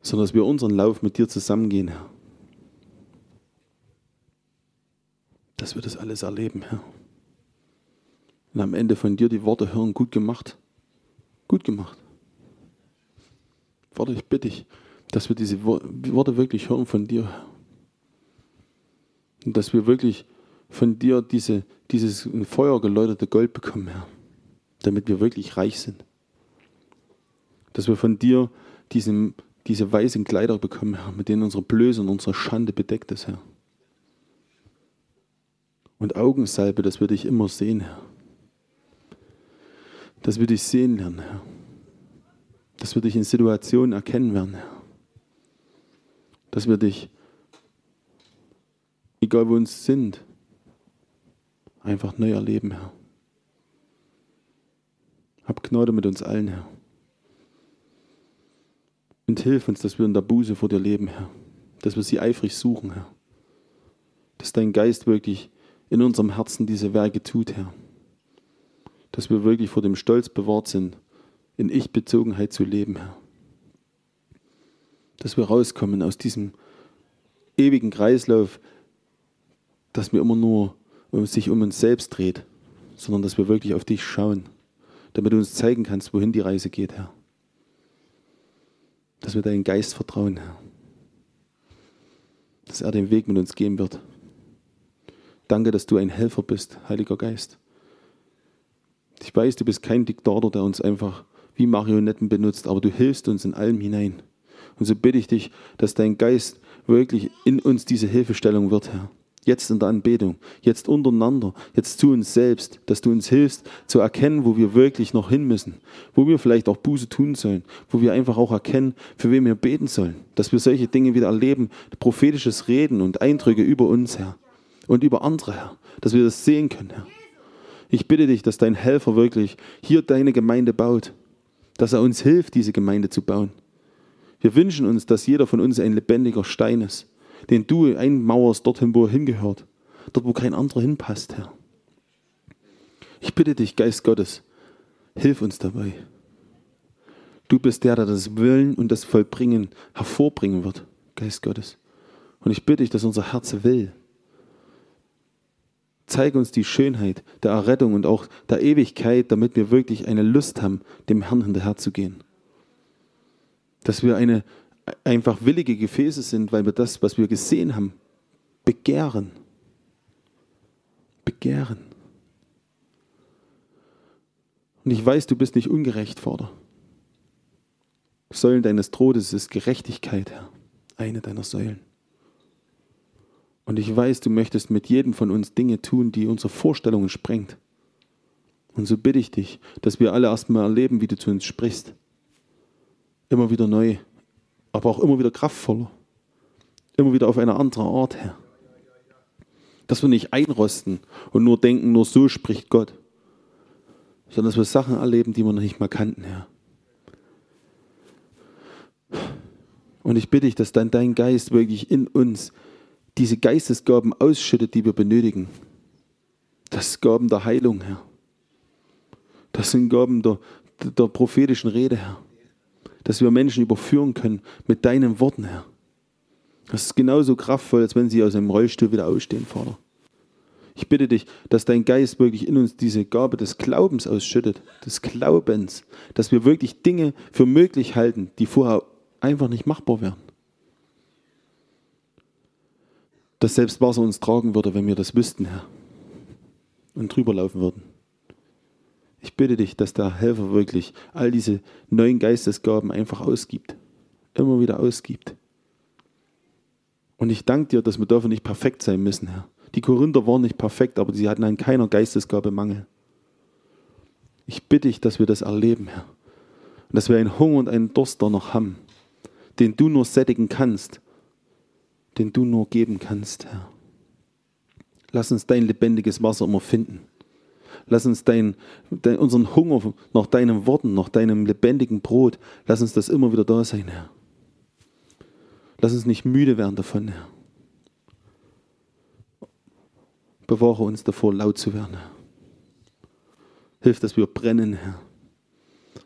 sondern dass wir unseren Lauf mit dir zusammengehen, Herr. Dass wir das alles erleben, Herr. Und am Ende von dir die Worte hören, gut gemacht. Gut gemacht. Vater, ich bitte dich, dass wir diese Worte wirklich hören von dir. Und dass wir wirklich von dir diese, dieses Feuer geläuterte Gold bekommen, Herr. Damit wir wirklich reich sind. Dass wir von dir diesen diese weißen Kleider bekommen, Herr, mit denen unsere Blöße und unsere Schande bedeckt ist, Herr. Und Augensalbe, dass wir dich immer sehen, Herr. Dass wir dich sehen lernen, Herr. Dass wir dich in Situationen erkennen werden, Herr. Dass wir dich, egal wo uns sind, einfach neu erleben, Herr. Hab Gnade mit uns allen, Herr. Und hilf uns, dass wir in der Buße vor dir leben, Herr. Dass wir sie eifrig suchen, Herr. Dass dein Geist wirklich in unserem Herzen diese Werke tut, Herr. Dass wir wirklich vor dem Stolz bewahrt sind, in Ich-Bezogenheit zu leben, Herr. Dass wir rauskommen aus diesem ewigen Kreislauf, dass wir immer nur um sich um uns selbst dreht, sondern dass wir wirklich auf dich schauen, damit du uns zeigen kannst, wohin die Reise geht, Herr dass wir deinen Geist vertrauen, Herr. Dass er den Weg mit uns gehen wird. Danke, dass du ein Helfer bist, Heiliger Geist. Ich weiß, du bist kein Diktator, der uns einfach wie Marionetten benutzt, aber du hilfst uns in allem hinein. Und so bitte ich dich, dass dein Geist wirklich in uns diese Hilfestellung wird, Herr jetzt in der Anbetung, jetzt untereinander, jetzt zu uns selbst, dass du uns hilfst zu erkennen, wo wir wirklich noch hin müssen, wo wir vielleicht auch Buße tun sollen, wo wir einfach auch erkennen, für wen wir beten sollen, dass wir solche Dinge wieder erleben, prophetisches Reden und Eindrücke über uns, Herr, und über andere, Herr, dass wir das sehen können, Herr. Ich bitte dich, dass dein Helfer wirklich hier deine Gemeinde baut, dass er uns hilft, diese Gemeinde zu bauen. Wir wünschen uns, dass jeder von uns ein lebendiger Stein ist den du einmauerst dorthin, wo er hingehört. Dort, wo kein anderer hinpasst, Herr. Ich bitte dich, Geist Gottes, hilf uns dabei. Du bist der, der das Willen und das Vollbringen hervorbringen wird, Geist Gottes. Und ich bitte dich, dass unser Herz will. Zeig uns die Schönheit der Errettung und auch der Ewigkeit, damit wir wirklich eine Lust haben, dem Herrn hinterherzugehen. Dass wir eine einfach willige Gefäße sind, weil wir das, was wir gesehen haben, begehren. Begehren. Und ich weiß, du bist nicht ungerecht, Vater. Säulen deines Todes ist Gerechtigkeit, Herr. Eine deiner Säulen. Und ich weiß, du möchtest mit jedem von uns Dinge tun, die unsere Vorstellungen sprengt. Und so bitte ich dich, dass wir alle erstmal erleben, wie du zu uns sprichst. Immer wieder neu, aber auch immer wieder kraftvoller. Immer wieder auf eine andere Art, Herr. Dass wir nicht einrosten und nur denken, nur so spricht Gott, sondern dass wir Sachen erleben, die wir noch nicht mal kannten, Herr. Und ich bitte dich, dass dann dein Geist wirklich in uns diese Geistesgaben ausschüttet, die wir benötigen. Das sind Gaben der Heilung, Herr. Das sind Gaben der, der prophetischen Rede, Herr. Dass wir Menschen überführen können mit deinen Worten, Herr. Das ist genauso kraftvoll, als wenn sie aus einem Rollstuhl wieder ausstehen, Vater. Ich bitte dich, dass dein Geist wirklich in uns diese Gabe des Glaubens ausschüttet, des Glaubens, dass wir wirklich Dinge für möglich halten, die vorher einfach nicht machbar wären. Dass selbst Wasser uns tragen würde, wenn wir das wüssten, Herr, und drüber laufen würden. Ich bitte dich, dass der Helfer wirklich all diese neuen Geistesgaben einfach ausgibt, immer wieder ausgibt. Und ich danke dir, dass wir dafür nicht perfekt sein müssen, Herr. Die Korinther waren nicht perfekt, aber sie hatten an keiner Geistesgabe Mangel. Ich bitte dich, dass wir das erleben, Herr. Und dass wir einen Hunger und einen Durst da noch haben den du nur sättigen kannst, den du nur geben kannst, Herr. Lass uns dein lebendiges Wasser immer finden. Lass uns dein, dein, unseren Hunger nach deinen Worten, nach deinem lebendigen Brot, lass uns das immer wieder da sein, Herr. Lass uns nicht müde werden davon, Herr. Bewahre uns davor, laut zu werden, Herr. Hilf, dass wir brennen, Herr.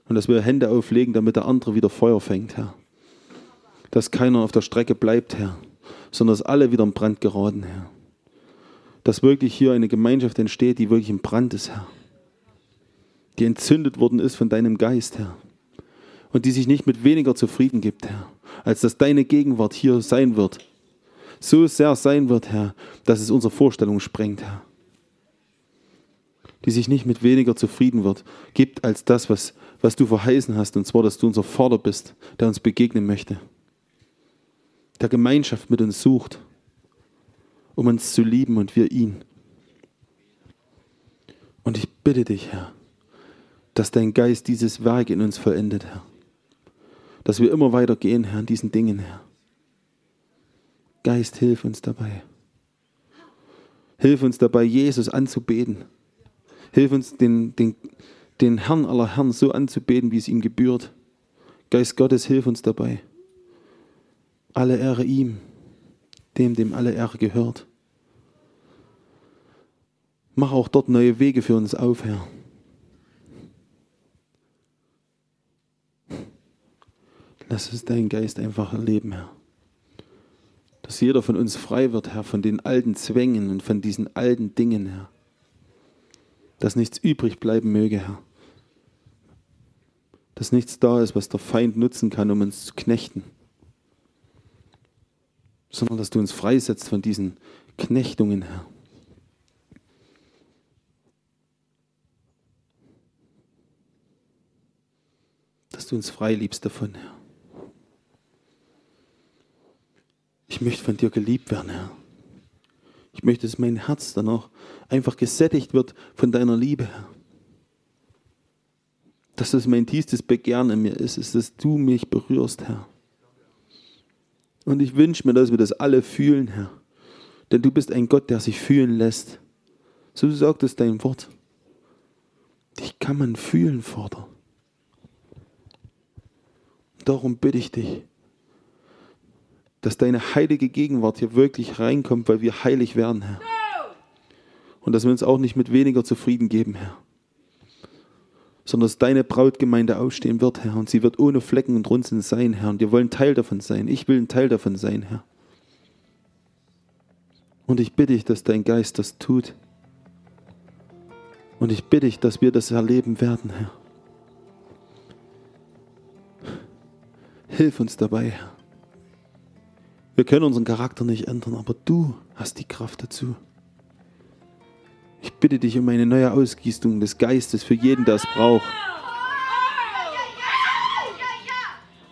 Und dass wir Hände auflegen, damit der andere wieder Feuer fängt, Herr dass keiner auf der Strecke bleibt, Herr, sondern dass alle wieder im Brand geraten, Herr. Dass wirklich hier eine Gemeinschaft entsteht, die wirklich im Brand ist, Herr. Die entzündet worden ist von deinem Geist, Herr. Und die sich nicht mit weniger zufrieden gibt, Herr, als dass deine Gegenwart hier sein wird. So sehr sein wird, Herr, dass es unsere Vorstellung sprengt, Herr. Die sich nicht mit weniger zufrieden wird, gibt als das, was, was du verheißen hast, und zwar, dass du unser Vater bist, der uns begegnen möchte der Gemeinschaft mit uns sucht, um uns zu lieben und wir ihn. Und ich bitte dich, Herr, dass dein Geist dieses Werk in uns vollendet, Herr. Dass wir immer weiter gehen, Herr, in diesen Dingen, Herr. Geist, hilf uns dabei. Hilf uns dabei, Jesus anzubeten. Hilf uns, den, den, den Herrn aller Herren so anzubeten, wie es ihm gebührt. Geist Gottes, hilf uns dabei. Alle Ehre ihm, dem, dem alle Ehre gehört. Mach auch dort neue Wege für uns auf, Herr. Lass es deinen Geist einfach erleben, Herr. Dass jeder von uns frei wird, Herr, von den alten Zwängen und von diesen alten Dingen, Herr. Dass nichts übrig bleiben möge, Herr. Dass nichts da ist, was der Feind nutzen kann, um uns zu knechten sondern dass du uns freisetzt von diesen Knechtungen, Herr. Dass du uns frei liebst davon, Herr. Ich möchte von dir geliebt werden, Herr. Ich möchte, dass mein Herz dann auch einfach gesättigt wird von deiner Liebe, Herr. Dass das mein tiefstes Begehren in mir ist, ist, dass du mich berührst, Herr. Und ich wünsche mir, dass wir das alle fühlen, Herr. Denn du bist ein Gott, der sich fühlen lässt. So sagt es dein Wort. Dich kann man fühlen, Vater. Darum bitte ich dich, dass deine heilige Gegenwart hier wirklich reinkommt, weil wir heilig werden, Herr. Und dass wir uns auch nicht mit weniger zufrieden geben, Herr sondern dass deine Brautgemeinde aufstehen wird, Herr. Und sie wird ohne Flecken und Runzeln sein, Herr. Und wir wollen Teil davon sein. Ich will ein Teil davon sein, Herr. Und ich bitte dich, dass dein Geist das tut. Und ich bitte dich, dass wir das erleben werden, Herr. Hilf uns dabei, Herr. Wir können unseren Charakter nicht ändern, aber du hast die Kraft dazu. Ich bitte dich um eine neue Ausgießung des Geistes für jeden, der es braucht.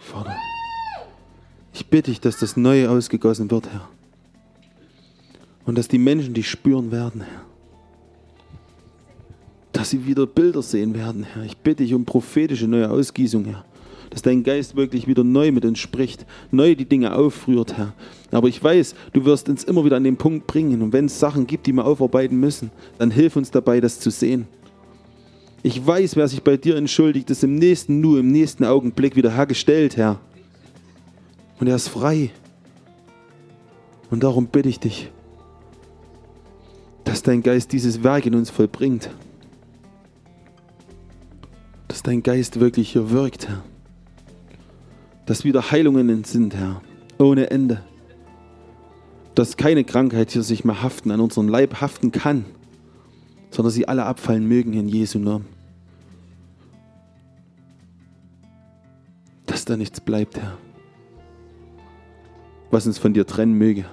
Vater, ich bitte dich, dass das Neue ausgegossen wird, Herr. Und dass die Menschen dich spüren werden, Herr. Dass sie wieder Bilder sehen werden, Herr. Ich bitte dich um prophetische neue Ausgießung, Herr. Dass dein Geist wirklich wieder neu mit uns spricht, neu die Dinge aufrührt, Herr. Aber ich weiß, du wirst uns immer wieder an den Punkt bringen. Und wenn es Sachen gibt, die wir aufarbeiten müssen, dann hilf uns dabei, das zu sehen. Ich weiß, wer sich bei dir entschuldigt, ist im nächsten Nu, im nächsten Augenblick wieder hergestellt, Herr. Und er ist frei. Und darum bitte ich dich, dass dein Geist dieses Werk in uns vollbringt. Dass dein Geist wirklich hier wirkt, Herr. Dass wieder Heilungen sind, Herr, ohne Ende. Dass keine Krankheit hier sich mehr haften, an unseren Leib haften kann, sondern sie alle abfallen mögen in Jesu Namen. Dass da nichts bleibt, Herr, was uns von dir trennen möge.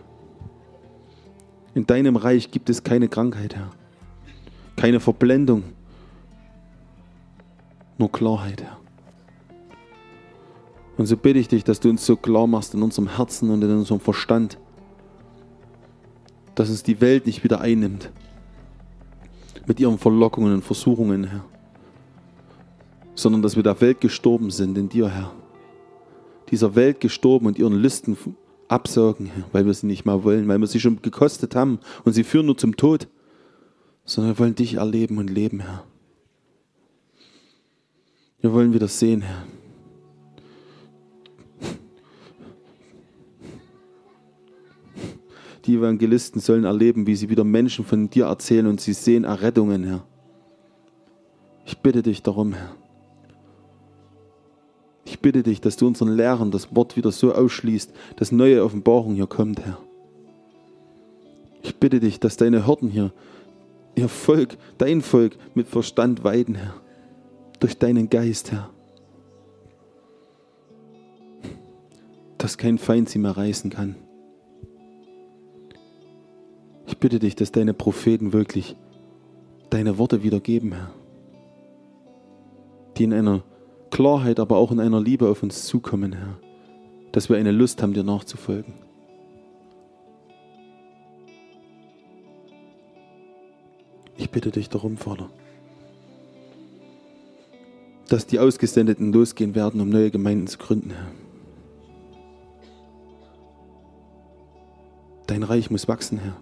In deinem Reich gibt es keine Krankheit, Herr. Keine Verblendung. Nur Klarheit, Herr. Und so bitte ich dich, dass du uns so klar machst in unserem Herzen und in unserem Verstand, dass uns die Welt nicht wieder einnimmt. Mit ihren Verlockungen und Versuchungen, Herr. Sondern dass wir der Welt gestorben sind in dir, Herr. Dieser Welt gestorben und ihren Listen absaugen, Herr, weil wir sie nicht mehr wollen, weil wir sie schon gekostet haben und sie führen nur zum Tod, sondern wir wollen dich erleben und leben, Herr. Wir wollen wieder sehen, Herr. Die Evangelisten sollen erleben, wie sie wieder Menschen von dir erzählen und sie sehen Errettungen, Herr. Ich bitte dich darum, Herr. Ich bitte dich, dass du unseren Lehrern das Wort wieder so ausschließt, dass neue Offenbarung hier kommt, Herr. Ich bitte dich, dass deine Hirten hier ihr Volk, dein Volk mit Verstand weiden, Herr. Durch deinen Geist, Herr. Dass kein Feind sie mehr reißen kann. Ich bitte dich, dass deine Propheten wirklich deine Worte wiedergeben, Herr. Die in einer Klarheit, aber auch in einer Liebe auf uns zukommen, Herr. Dass wir eine Lust haben, dir nachzufolgen. Ich bitte dich darum, Vater, dass die Ausgesendeten losgehen werden, um neue Gemeinden zu gründen, Herr. Dein Reich muss wachsen, Herr.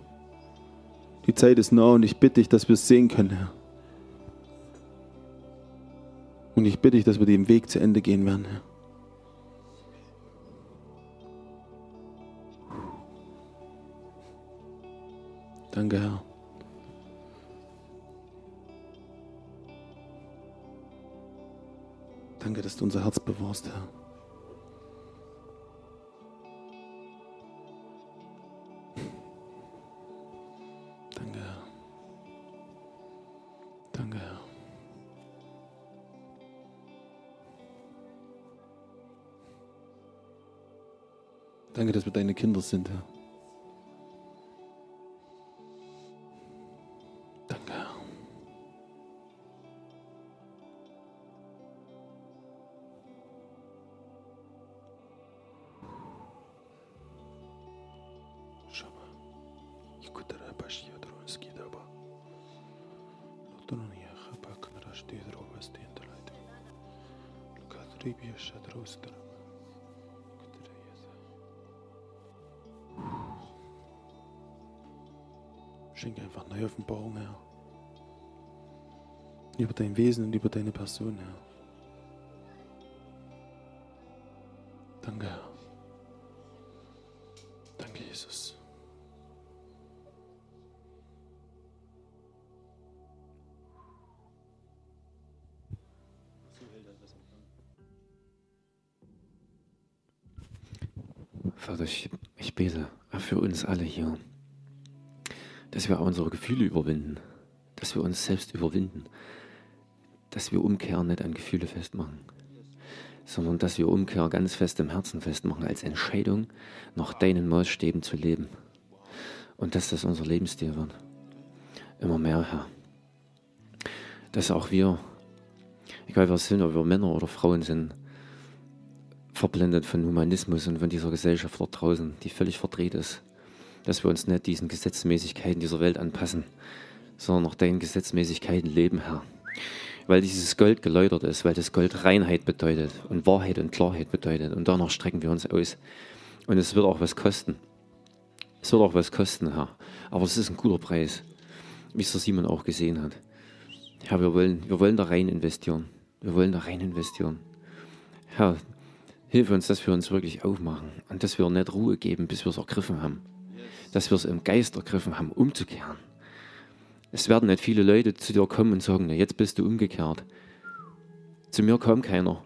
Die Zeit ist nah und ich bitte dich, dass wir es sehen können, Herr. Und ich bitte dich, dass wir den Weg zu Ende gehen werden, Herr. Danke, Herr. Danke, dass du unser Herz bewahrst, Herr. Danke, dass wir deine Kinder sind, Herr. Über deine Person, Herr. Danke, Herr. Danke, Jesus. Vater, ich, ich bete für uns alle hier, dass wir unsere Gefühle überwinden, dass wir uns selbst überwinden, dass wir Umkehr nicht an Gefühle festmachen, sondern dass wir Umkehr ganz fest im Herzen festmachen, als Entscheidung, nach deinen Maßstäben zu leben. Und dass das unser Lebensstil wird. Immer mehr, Herr. Dass auch wir, egal was sind, ob wir Männer oder Frauen sind, verblendet von Humanismus und von dieser Gesellschaft dort draußen, die völlig verdreht ist, dass wir uns nicht diesen Gesetzmäßigkeiten dieser Welt anpassen, sondern nach deinen Gesetzmäßigkeiten leben, Herr. Weil dieses Gold geläutert ist, weil das Gold Reinheit bedeutet und Wahrheit und Klarheit bedeutet. Und danach strecken wir uns aus. Und es wird auch was kosten. Es wird auch was kosten, Herr. Aber es ist ein guter Preis, wie es der Simon auch gesehen hat. Herr, wir wollen, wir wollen da rein investieren. Wir wollen da rein investieren. Herr, hilf uns, dass wir uns wirklich aufmachen und dass wir nicht Ruhe geben, bis wir es ergriffen haben. Dass wir es im Geist ergriffen haben, umzukehren. Es werden nicht viele Leute zu dir kommen und sagen, jetzt bist du umgekehrt. Zu mir kam keiner.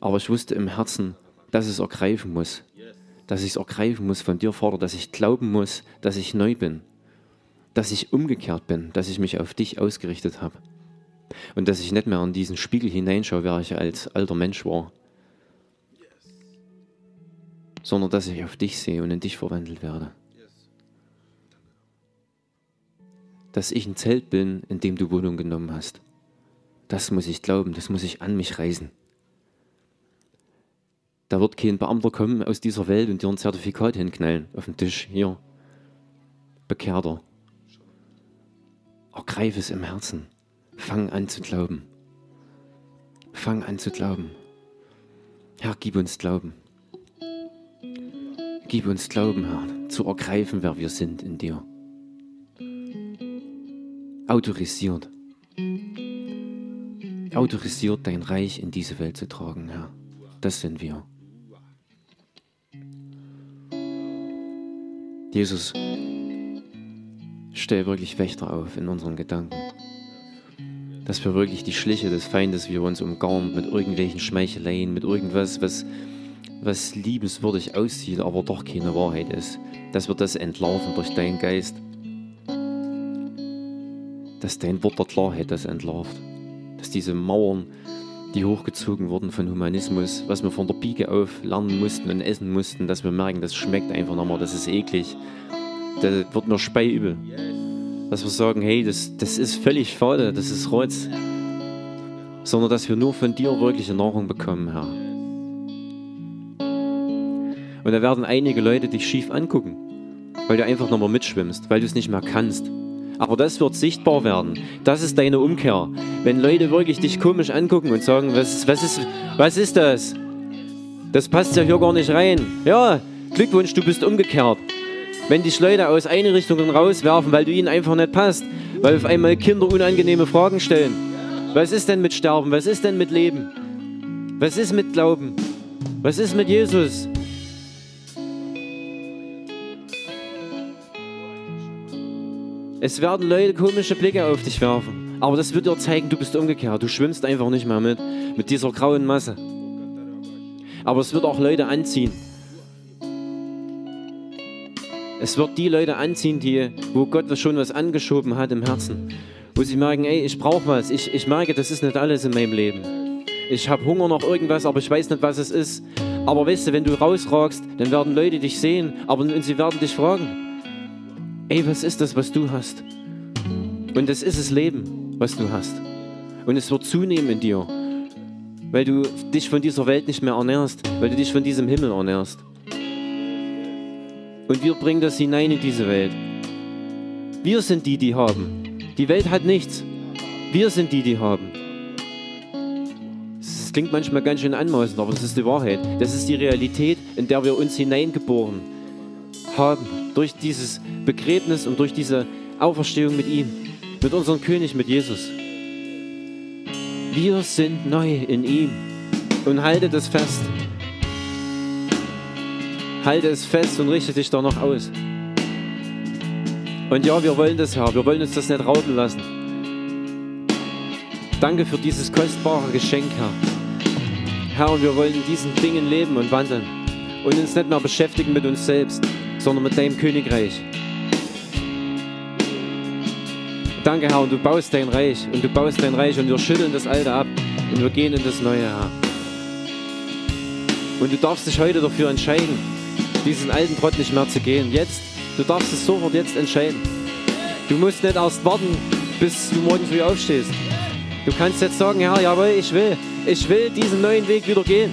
Aber ich wusste im Herzen, dass ich es ergreifen muss. Dass ich es ergreifen muss von dir, Vater, dass ich glauben muss, dass ich neu bin. Dass ich umgekehrt bin, dass ich mich auf dich ausgerichtet habe. Und dass ich nicht mehr in diesen Spiegel hineinschaue, wer ich als alter Mensch war. Sondern dass ich auf dich sehe und in dich verwandelt werde. Dass ich ein Zelt bin, in dem du Wohnung genommen hast. Das muss ich glauben, das muss ich an mich reißen. Da wird kein Beamter kommen aus dieser Welt und dir ein Zertifikat hinknallen auf den Tisch. Hier, Bekehrter. Ergreif es im Herzen. Fang an zu glauben. Fang an zu glauben. Herr, gib uns Glauben. Gib uns Glauben, Herr, zu ergreifen, wer wir sind in dir autorisiert. Autorisiert dein Reich in diese Welt zu tragen, Herr. Das sind wir. Jesus, stell wirklich Wächter auf in unseren Gedanken. Dass wir wirklich die Schliche des Feindes, wie er uns umgarnt, mit irgendwelchen Schmeicheleien, mit irgendwas, was, was liebenswürdig aussieht, aber doch keine Wahrheit ist, dass wir das entlarven durch deinen Geist dass dein Wort der Klarheit das entlarvt. Dass diese Mauern, die hochgezogen wurden von Humanismus, was wir von der Pike auf lernen mussten und essen mussten, dass wir merken, das schmeckt einfach nochmal, das ist eklig. Da wird mir speiübel. Dass wir sagen, hey, das, das ist völlig fade, das ist Rotz. Sondern dass wir nur von dir wirkliche Nahrung bekommen, Herr. Und da werden einige Leute dich schief angucken, weil du einfach nochmal mitschwimmst, weil du es nicht mehr kannst. Aber das wird sichtbar werden. Das ist deine Umkehr. Wenn Leute wirklich dich komisch angucken und sagen, was, was, ist, was ist das? Das passt ja hier gar nicht rein. Ja, Glückwunsch, du bist umgekehrt. Wenn dich Leute aus Einrichtungen rauswerfen, weil du ihnen einfach nicht passt, weil auf einmal Kinder unangenehme Fragen stellen. Was ist denn mit Sterben? Was ist denn mit Leben? Was ist mit Glauben? Was ist mit Jesus? Es werden Leute komische Blicke auf dich werfen. Aber das wird dir zeigen, du bist umgekehrt. Du schwimmst einfach nicht mehr mit, mit dieser grauen Masse. Aber es wird auch Leute anziehen. Es wird die Leute anziehen, die, wo Gott schon was angeschoben hat im Herzen. Wo sie merken, ey, ich brauche was. Ich, ich merke, das ist nicht alles in meinem Leben. Ich habe Hunger nach irgendwas, aber ich weiß nicht, was es ist. Aber weißt du, wenn du rausragst, dann werden Leute dich sehen, aber sie werden dich fragen ey, was ist das, was du hast? Und das ist das Leben, was du hast. Und es wird zunehmen in dir, weil du dich von dieser Welt nicht mehr ernährst, weil du dich von diesem Himmel ernährst. Und wir bringen das hinein in diese Welt. Wir sind die, die haben. Die Welt hat nichts. Wir sind die, die haben. Das klingt manchmal ganz schön anmaßend, aber das ist die Wahrheit. Das ist die Realität, in der wir uns hineingeboren haben durch dieses Begräbnis und durch diese Auferstehung mit ihm, mit unserem König, mit Jesus. Wir sind neu in ihm und halte das fest. Halte es fest und richte dich da noch aus. Und ja, wir wollen das, Herr. Wir wollen uns das nicht rauben lassen. Danke für dieses kostbare Geschenk, Herr. Herr, und wir wollen in diesen Dingen leben und wandeln und uns nicht mehr beschäftigen mit uns selbst, sondern mit deinem Königreich. Danke, Herr, und du baust dein Reich und du baust dein Reich und wir schütteln das Alte ab und wir gehen in das Neue, Herr. Und du darfst dich heute dafür entscheiden, diesen alten Trott nicht mehr zu gehen. Jetzt, du darfst es sofort jetzt entscheiden. Du musst nicht erst warten, bis du morgen früh aufstehst. Du kannst jetzt sagen, Herr, jawohl, ich will, ich will diesen neuen Weg wieder gehen.